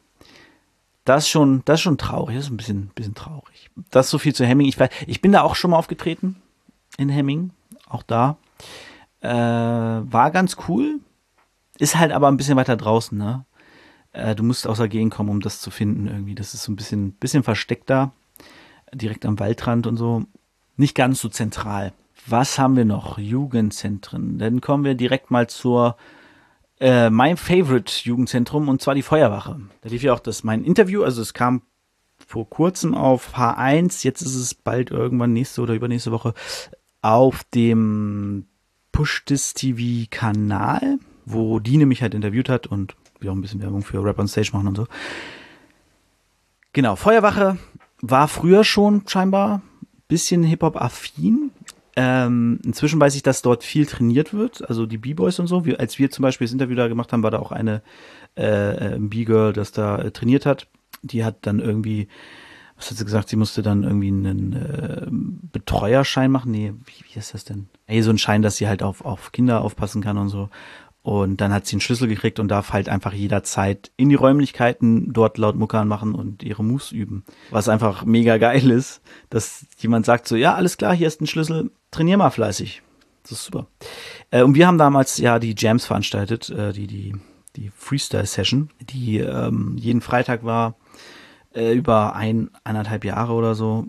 Das ist schon, das schon traurig. Das ist ein bisschen, bisschen traurig. Das ist so viel zu Hemming. Ich, ich bin da auch schon mal aufgetreten in Hemming. Auch da. Äh, war ganz cool. Ist halt aber ein bisschen weiter draußen, ne? Äh, du musst außer Gehen kommen, um das zu finden irgendwie. Das ist so ein bisschen, bisschen versteckt da. Direkt am Waldrand und so. Nicht ganz so zentral. Was haben wir noch? Jugendzentren. Dann kommen wir direkt mal zur äh, mein Favorite Jugendzentrum und zwar die Feuerwache. Da lief ja auch das mein Interview, also es kam vor kurzem auf H1, jetzt ist es bald irgendwann nächste oder übernächste Woche auf dem Push This TV Kanal, wo Dine mich halt interviewt hat und wir auch ein bisschen Werbung für Rap on Stage machen und so. Genau, Feuerwache war früher schon scheinbar bisschen Hip-Hop affin, ähm, inzwischen weiß ich, dass dort viel trainiert wird, also die B-Boys und so. Wir, als wir zum Beispiel das Interview da gemacht haben, war da auch eine äh, B-Girl, das da äh, trainiert hat. Die hat dann irgendwie, was hat sie gesagt, sie musste dann irgendwie einen äh, Betreuerschein machen. Nee, wie, wie ist das denn? Ey, so ein Schein, dass sie halt auf, auf Kinder aufpassen kann und so. Und dann hat sie einen Schlüssel gekriegt und darf halt einfach jederzeit in die Räumlichkeiten dort laut Muckern machen und ihre Moves üben. Was einfach mega geil ist, dass jemand sagt so, ja, alles klar, hier ist ein Schlüssel, trainier mal fleißig. Das ist super. Äh, und wir haben damals ja die Jams veranstaltet, äh, die, die, die Freestyle-Session, die ähm, jeden Freitag war, äh, über ein, eineinhalb Jahre oder so,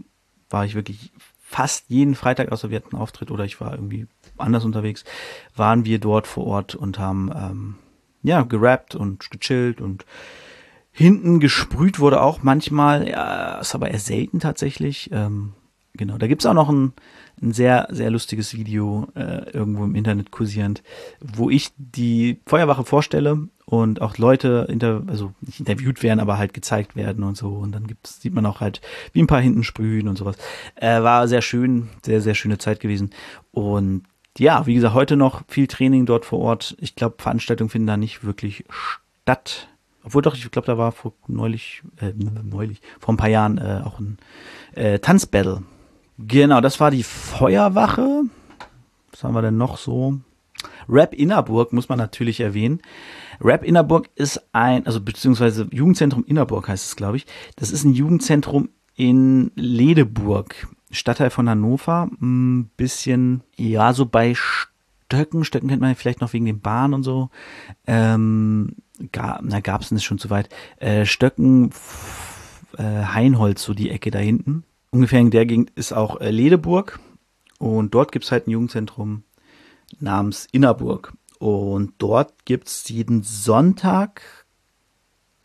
war ich wirklich fast jeden Freitag, außer wir hatten einen Auftritt oder ich war irgendwie anders unterwegs, waren wir dort vor Ort und haben ähm, ja gerappt und gechillt und hinten gesprüht wurde auch manchmal, ja, ist aber eher selten tatsächlich. Ähm, genau, da gibt's auch noch ein, ein sehr, sehr lustiges Video äh, irgendwo im Internet kursierend, wo ich die Feuerwache vorstelle und auch Leute inter, also nicht interviewt werden, aber halt gezeigt werden und so. Und dann gibt's, sieht man auch halt, wie ein paar hinten sprühen und sowas. Äh, war sehr schön, sehr, sehr schöne Zeit gewesen. Und ja, wie gesagt, heute noch viel Training dort vor Ort. Ich glaube, Veranstaltungen finden da nicht wirklich statt. Obwohl doch, ich glaube, da war vor neulich, äh, neulich, vor ein paar Jahren äh, auch ein äh, Tanzbattle. Genau, das war die Feuerwache. Was haben wir denn noch so? Rap Innerburg muss man natürlich erwähnen. Rap Innerburg ist ein, also beziehungsweise Jugendzentrum Innerburg heißt es, glaube ich. Das ist ein Jugendzentrum in Ledeburg. Stadtteil von Hannover, ein bisschen, ja, so bei Stöcken, Stöcken kennt man vielleicht noch wegen den Bahnen und so. Ähm, gab, na, gab's nicht schon zu weit. Äh, Stöcken, äh, Heinholz, so die Ecke da hinten. Ungefähr in der Gegend ist auch äh, Ledeburg. Und dort gibt's halt ein Jugendzentrum namens Innerburg. Und dort gibt's jeden Sonntag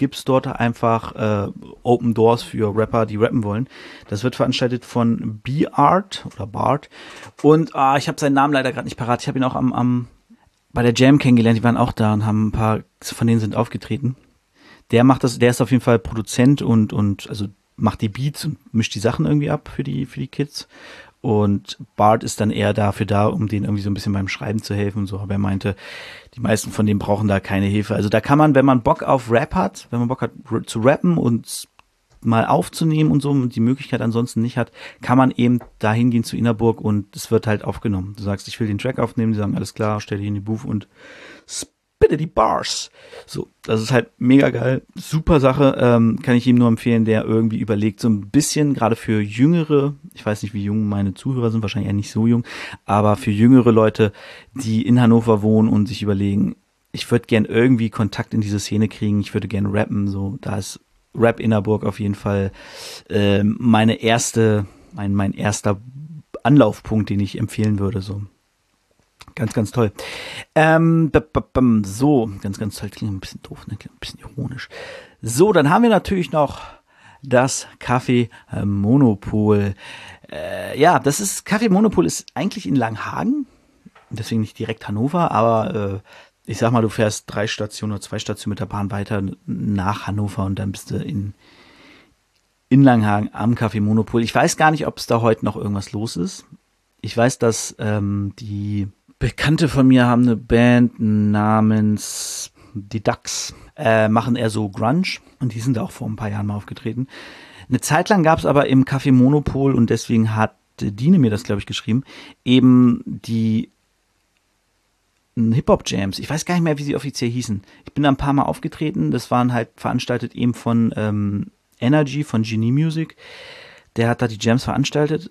gibt's dort einfach äh, Open Doors für Rapper, die rappen wollen. Das wird veranstaltet von B-Art oder Bart. Und ah, ich habe seinen Namen leider gerade nicht parat. Ich habe ihn auch am, am bei der Jam kennengelernt. Die waren auch da und haben ein paar von denen sind aufgetreten. Der macht das, der ist auf jeden Fall Produzent und und also macht die Beats und mischt die Sachen irgendwie ab für die für die Kids. Und Bart ist dann eher dafür da, um denen irgendwie so ein bisschen beim Schreiben zu helfen und so. Aber er meinte, die meisten von denen brauchen da keine Hilfe. Also da kann man, wenn man Bock auf Rap hat, wenn man Bock hat zu rappen und mal aufzunehmen und so und die Möglichkeit ansonsten nicht hat, kann man eben da hingehen zu Innerburg und es wird halt aufgenommen. Du sagst, ich will den Track aufnehmen, die sagen, alles klar, stell dich in die Booth und bitte die Bars. So, das ist halt mega geil. Super Sache. Ähm, kann ich ihm nur empfehlen, der irgendwie überlegt, so ein bisschen, gerade für jüngere, ich weiß nicht, wie jung meine Zuhörer sind, wahrscheinlich eher nicht so jung, aber für jüngere Leute, die in Hannover wohnen und sich überlegen, ich würde gern irgendwie Kontakt in diese Szene kriegen, ich würde gern rappen, so, da ist Rap Innerburg auf jeden Fall äh, meine erste, mein, mein erster Anlaufpunkt, den ich empfehlen würde, so. Ganz, ganz toll. Ähm, so, ganz, ganz toll. Klingt ein bisschen doof, ne? Klingt ein bisschen ironisch. So, dann haben wir natürlich noch das Kaffee Monopol. Äh, ja, das ist, Kaffee Monopol ist eigentlich in Langhagen. Deswegen nicht direkt Hannover, aber äh, ich sag mal, du fährst drei Stationen oder zwei Stationen mit der Bahn weiter nach Hannover und dann bist du in, in Langhagen am Kaffee Monopol. Ich weiß gar nicht, ob es da heute noch irgendwas los ist. Ich weiß, dass ähm, die Bekannte von mir haben eine Band namens Die Ducks, äh, machen eher so Grunge und die sind auch vor ein paar Jahren mal aufgetreten. Eine Zeit lang gab es aber im Café Monopol und deswegen hat Dine mir das, glaube ich, geschrieben, eben die Hip-Hop-Jams. Ich weiß gar nicht mehr, wie sie offiziell hießen. Ich bin da ein paar Mal aufgetreten. Das waren halt veranstaltet eben von ähm, Energy, von Genie Music. Der hat da die Jams veranstaltet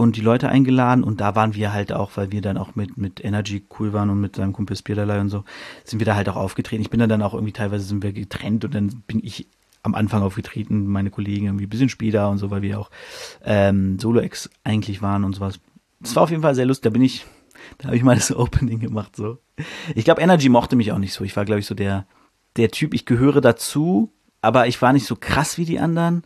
und die Leute eingeladen und da waren wir halt auch, weil wir dann auch mit, mit Energy cool waren und mit seinem Kumpel Spierderlei und so, sind wir da halt auch aufgetreten. Ich bin dann, dann auch irgendwie teilweise sind wir getrennt und dann bin ich am Anfang aufgetreten, meine Kollegen irgendwie ein bisschen später und so, weil wir auch ähm, Solo-Ex eigentlich waren und sowas. Das war auf jeden Fall sehr lustig, da bin ich, da habe ich mal das <laughs> Opening gemacht so. Ich glaube, Energy mochte mich auch nicht so. Ich war, glaube ich, so der, der Typ, ich gehöre dazu, aber ich war nicht so krass wie die anderen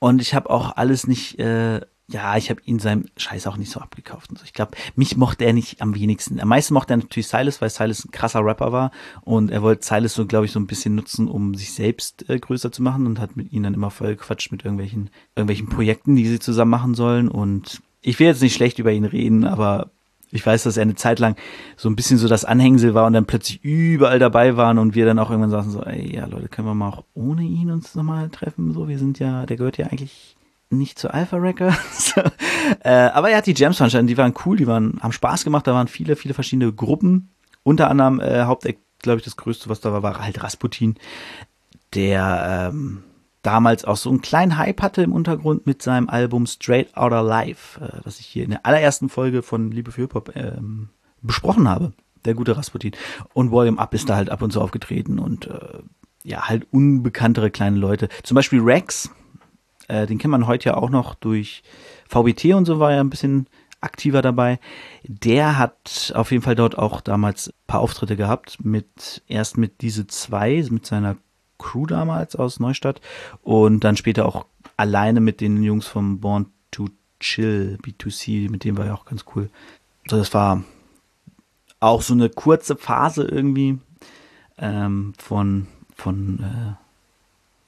und ich habe auch alles nicht äh, ja, ich habe ihn seinem Scheiß auch nicht so abgekauft und so. Ich glaube, mich mochte er nicht am wenigsten. Am meisten mochte er natürlich Silas, weil Silas ein krasser Rapper war und er wollte Silas so, glaube ich, so ein bisschen nutzen, um sich selbst äh, größer zu machen und hat mit ihnen dann immer voll gequatscht mit irgendwelchen, irgendwelchen Projekten, die sie zusammen machen sollen und ich will jetzt nicht schlecht über ihn reden, aber ich weiß, dass er eine Zeit lang so ein bisschen so das Anhängsel war und dann plötzlich überall dabei waren und wir dann auch irgendwann sagten so, ey, ja Leute, können wir mal auch ohne ihn uns nochmal treffen? So, wir sind ja, der gehört ja eigentlich nicht zu Alpha Records. <laughs> äh, aber er hat die Jams veranstaltet, die waren cool, die waren, haben Spaß gemacht, da waren viele, viele verschiedene Gruppen. Unter anderem äh, Haupteck, glaube ich, das größte, was da war, war halt Rasputin, der ähm, damals auch so einen kleinen Hype hatte im Untergrund mit seinem Album Straight Outta Life, äh, das ich hier in der allerersten Folge von Liebe für Hip-Hop ähm, besprochen habe. Der gute Rasputin. Und Volume Up ist da halt ab und zu aufgetreten und äh, ja, halt unbekanntere kleine Leute. Zum Beispiel Rex, äh, den kennt man heute ja auch noch durch VBT und so war er ein bisschen aktiver dabei. Der hat auf jeden Fall dort auch damals ein paar Auftritte gehabt, mit erst mit diese zwei, mit seiner Crew damals aus Neustadt und dann später auch alleine mit den Jungs vom Born to Chill, B2C, mit dem war ja auch ganz cool. So, das war auch so eine kurze Phase irgendwie ähm, von, von äh,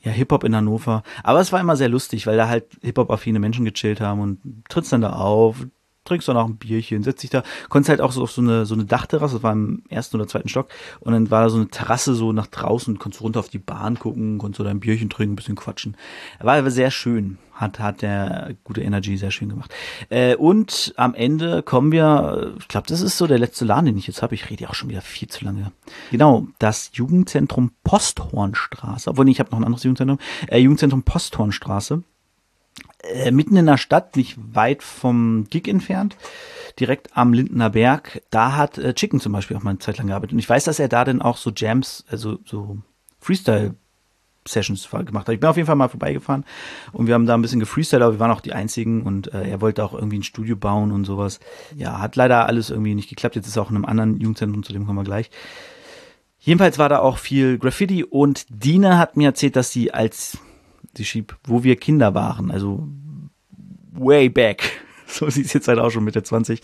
ja, Hip-Hop in Hannover. Aber es war immer sehr lustig, weil da halt Hip-Hop-affine Menschen gechillt haben und trittst dann da auf, trinkst dann auch ein Bierchen, setzt dich da, konntest halt auch so auf so eine, so eine Dachterrasse, das war im ersten oder zweiten Stock, und dann war da so eine Terrasse so nach draußen, konntest runter auf die Bahn gucken, konntest so dein Bierchen trinken, ein bisschen quatschen. War aber sehr schön, hat, hat der gute Energy sehr schön gemacht. Äh, und am Ende kommen wir, ich glaube, das ist so der letzte Laden, den ich jetzt habe, ich rede ja auch schon wieder viel zu lange. Genau, das Jugendzentrum Posthornstraße, obwohl nee, ich habe noch ein anderes Jugendzentrum, äh, Jugendzentrum Posthornstraße äh, mitten in der Stadt, nicht weit vom Gig entfernt, direkt am Lindener Berg. Da hat äh, Chicken zum Beispiel auch mal eine Zeit lang gearbeitet. Und ich weiß, dass er da dann auch so Jams, also so Freestyle Sessions gemacht hat. Ich bin auf jeden Fall mal vorbeigefahren und wir haben da ein bisschen gefreestylt, aber wir waren auch die einzigen und äh, er wollte auch irgendwie ein Studio bauen und sowas. Ja, hat leider alles irgendwie nicht geklappt. Jetzt ist er auch in einem anderen Jugendzentrum, zu dem kommen wir gleich. Jedenfalls war da auch viel Graffiti und Dina hat mir erzählt, dass sie als, sie schrieb, wo wir Kinder waren, also way back, <laughs> so sie ist jetzt halt auch schon Mitte 20.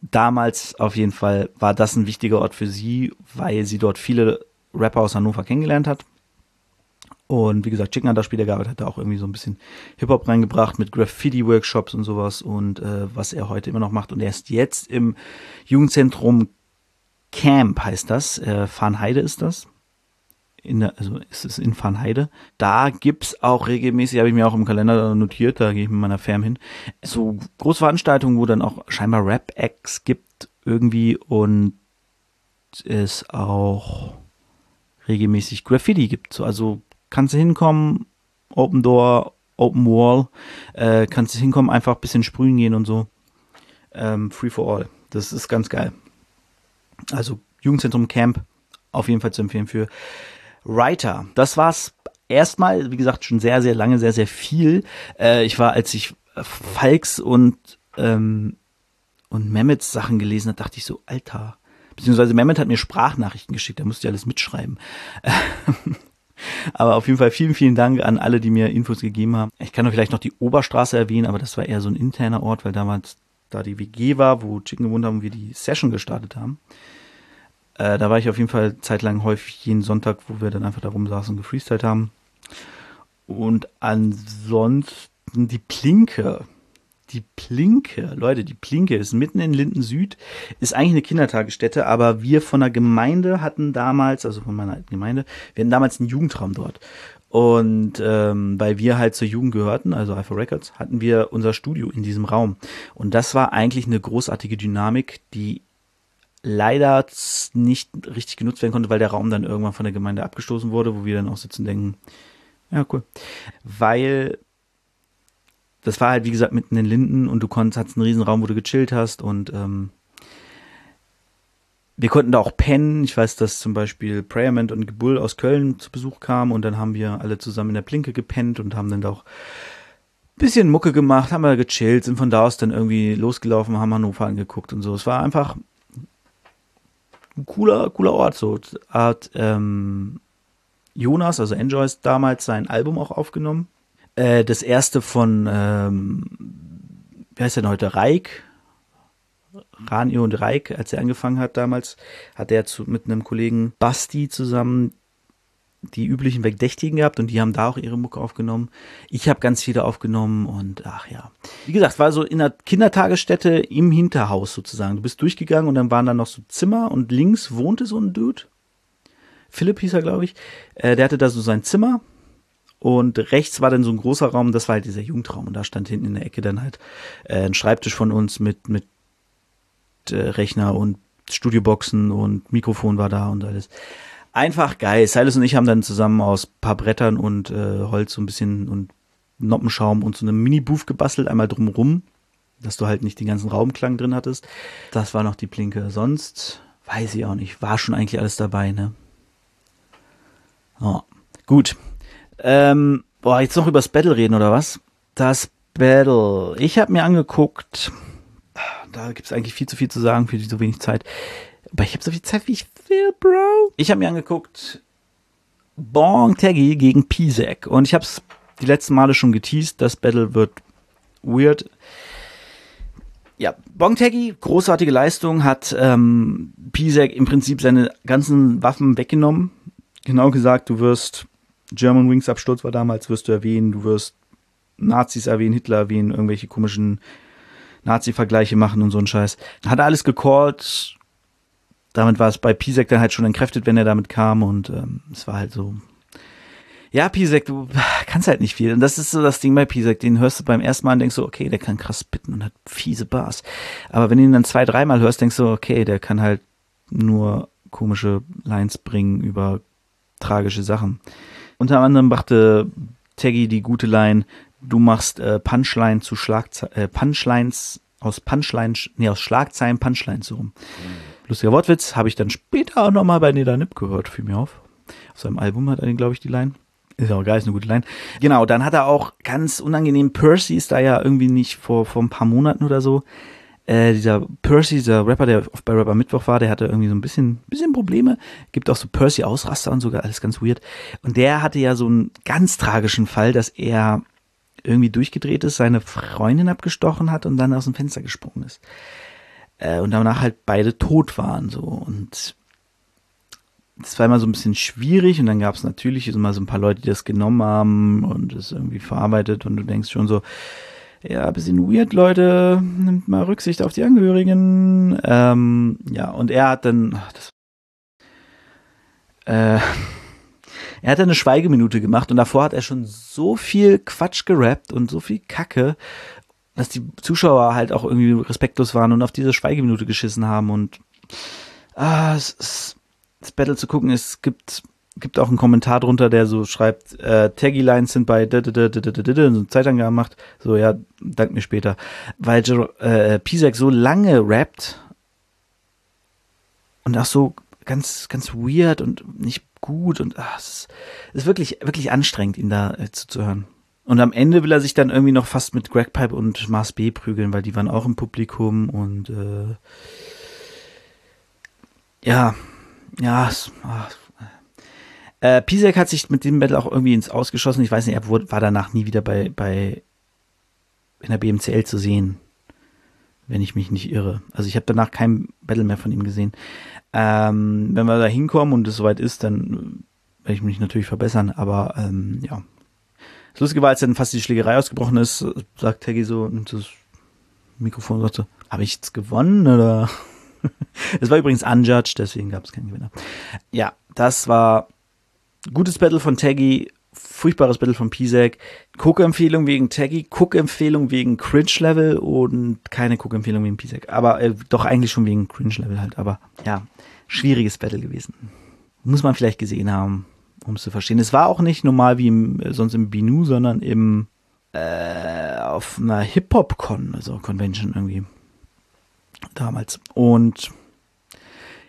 Damals auf jeden Fall war das ein wichtiger Ort für sie, weil sie dort viele Rapper aus Hannover kennengelernt hat. Und wie gesagt, Chicken hat da später gearbeitet, hat da auch irgendwie so ein bisschen Hip-Hop reingebracht mit Graffiti-Workshops und sowas und äh, was er heute immer noch macht. Und er ist jetzt im Jugendzentrum Camp, heißt das. Äh, Farnheide ist das. In der, also ist es in Farnheide. Da gibt's auch regelmäßig, habe ich mir auch im Kalender notiert, da gehe ich mit meiner Fam hin, so große Veranstaltungen, wo dann auch scheinbar Rap-Acts gibt irgendwie und es auch regelmäßig Graffiti gibt. So, also kannst du hinkommen, Open Door, Open Wall, äh, kannst du hinkommen, einfach ein bisschen sprühen gehen und so. Ähm, free for all. Das ist ganz geil. Also Jugendzentrum Camp, auf jeden Fall zu empfehlen für Writer. Das war's erstmal, wie gesagt, schon sehr, sehr lange, sehr, sehr viel. Äh, ich war, als ich Falks und, ähm, und Mehmets Sachen gelesen habe, dachte ich so, Alter. Beziehungsweise Mehmet hat mir Sprachnachrichten geschickt, da musste ich alles mitschreiben. <laughs> Aber auf jeden Fall vielen, vielen Dank an alle, die mir Infos gegeben haben. Ich kann doch vielleicht noch die Oberstraße erwähnen, aber das war eher so ein interner Ort, weil damals da die WG war, wo Chicken gewohnt haben und wir die Session gestartet haben. Äh, da war ich auf jeden Fall zeitlang häufig jeden Sonntag, wo wir dann einfach da rumsaßen und gefreestylt haben. Und ansonsten die Plinke die Plinke, Leute, die Plinke ist mitten in Linden Süd, ist eigentlich eine Kindertagesstätte, aber wir von der Gemeinde hatten damals, also von meiner alten Gemeinde, wir hatten damals einen Jugendraum dort. Und ähm, weil wir halt zur Jugend gehörten, also Alpha Records, hatten wir unser Studio in diesem Raum. Und das war eigentlich eine großartige Dynamik, die leider nicht richtig genutzt werden konnte, weil der Raum dann irgendwann von der Gemeinde abgestoßen wurde, wo wir dann auch sitzen und denken, ja, cool. Weil das war halt, wie gesagt, mitten in den Linden und du konntest, hattest einen riesen Raum, wo du gechillt hast und ähm, wir konnten da auch pennen. Ich weiß, dass zum Beispiel Prayerment und Gebull aus Köln zu Besuch kamen und dann haben wir alle zusammen in der Plinke gepennt und haben dann da auch ein bisschen Mucke gemacht, haben wir gechillt, sind von da aus dann irgendwie losgelaufen, haben Hannover angeguckt und so. Es war einfach ein cooler, cooler Ort. So hat ähm, Jonas, also Enjoys, damals sein Album auch aufgenommen äh, das erste von, ähm, wie heißt der denn heute, Reik? Ranio und Reik, als er angefangen hat damals, hat er zu, mit einem Kollegen Basti zusammen die üblichen Verdächtigen gehabt und die haben da auch ihre Mucke aufgenommen. Ich habe ganz viele aufgenommen und ach ja. Wie gesagt, war so in einer Kindertagesstätte im Hinterhaus sozusagen. Du bist durchgegangen und dann waren da noch so Zimmer und links wohnte so ein Dude. Philipp hieß er, glaube ich. Äh, der hatte da so sein Zimmer und rechts war dann so ein großer Raum, das war halt dieser Jugendraum. Und da stand hinten in der Ecke dann halt äh, ein Schreibtisch von uns mit, mit äh, Rechner und Studioboxen und Mikrofon war da und alles. Einfach geil. Silas und ich haben dann zusammen aus paar Brettern und äh, Holz so ein bisschen und Noppenschaum und so eine Mini-Booth gebastelt, einmal drumrum, dass du halt nicht den ganzen Raumklang drin hattest. Das war noch die Plinke. Sonst weiß ich auch nicht. War schon eigentlich alles dabei, ne? Oh. Gut, ähm, boah, jetzt noch über das Battle reden oder was? Das Battle. Ich habe mir angeguckt, da gibt's eigentlich viel zu viel zu sagen für so wenig Zeit. Aber ich habe so viel Zeit, wie ich will, Bro. Ich habe mir angeguckt, Bong Taggy gegen Pisek. Und ich habe es die letzten Male schon geteased. Das Battle wird weird. Ja, Bong Taggy, großartige Leistung, hat ähm, Pisek im Prinzip seine ganzen Waffen weggenommen. Genau gesagt, du wirst German Wings Absturz war damals, wirst du erwähnen, du wirst Nazis erwähnen, Hitler erwähnen, irgendwelche komischen Nazi-Vergleiche machen und so ein Scheiß. Hat er alles gecallt. Damit war es bei Pisek dann halt schon entkräftet, wenn er damit kam und ähm, es war halt so. Ja, Pisek, du kannst halt nicht viel. Und das ist so das Ding bei Pisek, den hörst du beim ersten Mal und denkst so, okay, der kann krass bitten und hat fiese Bars. Aber wenn du ihn dann zwei, dreimal hörst, denkst du, okay, der kann halt nur komische Lines bringen über tragische Sachen. Unter anderem brachte Taggy die gute Line, du machst äh, Punchline zu Schlagzeilen, äh, Punchlines aus Punchlines, nee, aus Schlagzeilen Punchlines so rum. Mhm. Lustiger Wortwitz, habe ich dann später auch nochmal bei Neda Nip gehört, fiel mir auf. Auf seinem Album hat er, glaube ich, die Line. Ist auch geil, ist eine gute Line. Genau, dann hat er auch ganz unangenehm, Percy ist da ja irgendwie nicht vor, vor ein paar Monaten oder so, Äh, dieser Percy, dieser Rapper, der oft bei Rapper Mittwoch war, der hatte irgendwie so ein bisschen, bisschen Probleme. Gibt auch so Percy-Ausraster und sogar alles ganz weird. Und der hatte ja so einen ganz tragischen Fall, dass er irgendwie durchgedreht ist, seine Freundin abgestochen hat und dann aus dem Fenster gesprungen ist. Äh, und danach halt beide tot waren, so. Und das war immer so ein bisschen schwierig und dann gab es natürlich immer so ein paar Leute, die das genommen haben und es irgendwie verarbeitet und du denkst schon so, ja, bisschen weird, Leute, nimmt mal Rücksicht auf die Angehörigen. Ähm, ja, und er hat dann, ach, das, äh, <laughs> er hat eine Schweigeminute gemacht und davor hat er schon so viel Quatsch gerappt und so viel Kacke, dass die Zuschauer halt auch irgendwie respektlos waren und auf diese Schweigeminute geschissen haben und ah, es, es, das Battle zu gucken, es gibt gibt auch einen Kommentar drunter, der so schreibt, äh, Taggy-Lines sind bei so eine Zeitangabe macht. So, ja, dank mir später. Weil äh, Pisek so lange rappt und auch so ganz, ganz weird und nicht gut und ach, es ist, ist wirklich, wirklich anstrengend, ihn da äh, zuzuhören. Und am Ende will er sich dann irgendwie noch fast mit Greg Pipe und Mars B prügeln, weil die waren auch im Publikum und äh, ja, ja, ach, äh, Pisek hat sich mit dem Battle auch irgendwie ins Ausgeschossen. Ich weiß nicht, er wurde, war danach nie wieder bei, bei in der BMCL zu sehen, wenn ich mich nicht irre. Also ich habe danach kein Battle mehr von ihm gesehen. Ähm, wenn wir da hinkommen und es soweit ist, dann werde ich mich natürlich verbessern, aber ähm, ja. Das Lustige war, als dann fast die Schlägerei ausgebrochen ist, sagt Taggy so und das Mikrofon sagte, habe ich jetzt gewonnen oder? <laughs> Es war übrigens unjudged, deswegen gab es keinen Gewinner. Ja, das war gutes Battle von Taggy, furchtbares Battle von Pisek. Cook-Empfehlung wegen Taggy, Cook-Empfehlung wegen Cringe-Level und keine Cook-Empfehlung wegen Pisek. Aber äh, doch eigentlich schon wegen Cringe-Level halt. Aber ja, schwieriges Battle gewesen. Muss man vielleicht gesehen haben, um es zu verstehen. Es war auch nicht normal wie im, äh, sonst im Binu, sondern im äh, auf einer Hip-Hop-Con, also Convention irgendwie damals. Und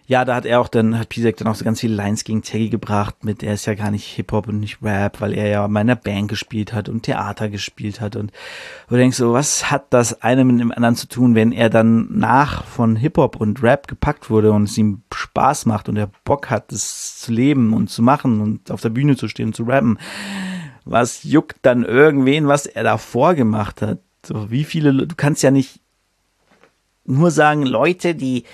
ja, da hat er auch dann, hat Pisek dann auch so ganz viele Lines gegen Taggy gebracht, mit der ist ja gar nicht Hip-Hop und nicht Rap, weil er ja in einer Band gespielt hat und Theater gespielt hat und du denkst so, was hat das eine mit dem anderen zu tun, wenn er dann nach von Hip-Hop und Rap gepackt wurde und es ihm Spaß macht und er Bock hat, das zu leben und zu machen und auf der Bühne zu stehen und zu rappen. Was juckt dann irgendwen, was er davor gemacht hat? So, wie viele, du kannst ja nicht nur sagen, Leute, die,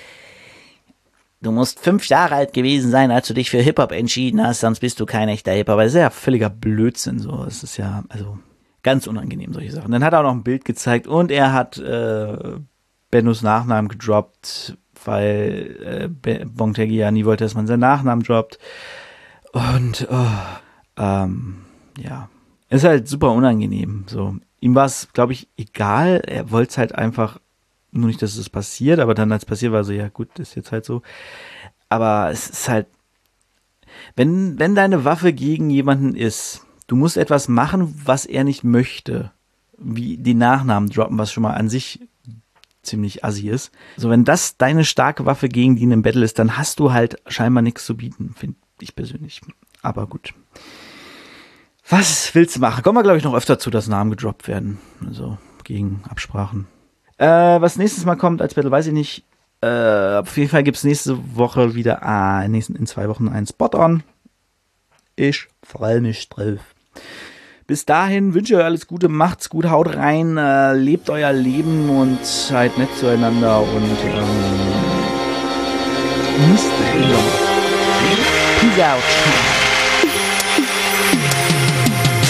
Du musst fünf Jahre alt gewesen sein, als du dich für Hip-Hop entschieden hast, sonst bist du kein echter Hip-Hop. Das ist ja völliger Blödsinn, so. Es ist ja, also, ganz unangenehm, solche Sachen. Dann hat er auch noch ein Bild gezeigt und er hat, äh, Bennos Nachnamen gedroppt, weil, äh, Bongtegi ja nie wollte, dass man seinen Nachnamen droppt. Und, oh, ähm, ja. Ist halt super unangenehm, so. Ihm war es, glaube ich, egal. Er wollte es halt einfach nur nicht, dass es passiert, aber dann als es passiert war so, ja gut, ist jetzt halt so. Aber es ist halt, wenn, wenn deine Waffe gegen jemanden ist, du musst etwas machen, was er nicht möchte, wie die Nachnamen droppen, was schon mal an sich ziemlich assi ist. So, wenn das deine starke Waffe gegen die in einem Battle ist, dann hast du halt scheinbar nichts zu bieten, finde ich persönlich. Aber gut. Was willst du machen? Kommen wir, glaube ich, noch öfter zu, dass Namen gedroppt werden. Also gegen Absprachen. Äh, was nächstes Mal kommt als Battle, weiß ich nicht. Äh, auf jeden Fall gibt es nächste Woche wieder, ah, in, nächsten, in zwei Wochen einen Spot-On. Ich freue mich drauf. Bis dahin wünsche ich euch alles Gute, macht's gut, haut rein, äh, lebt euer Leben und seid nett zueinander und ähm, Peace out.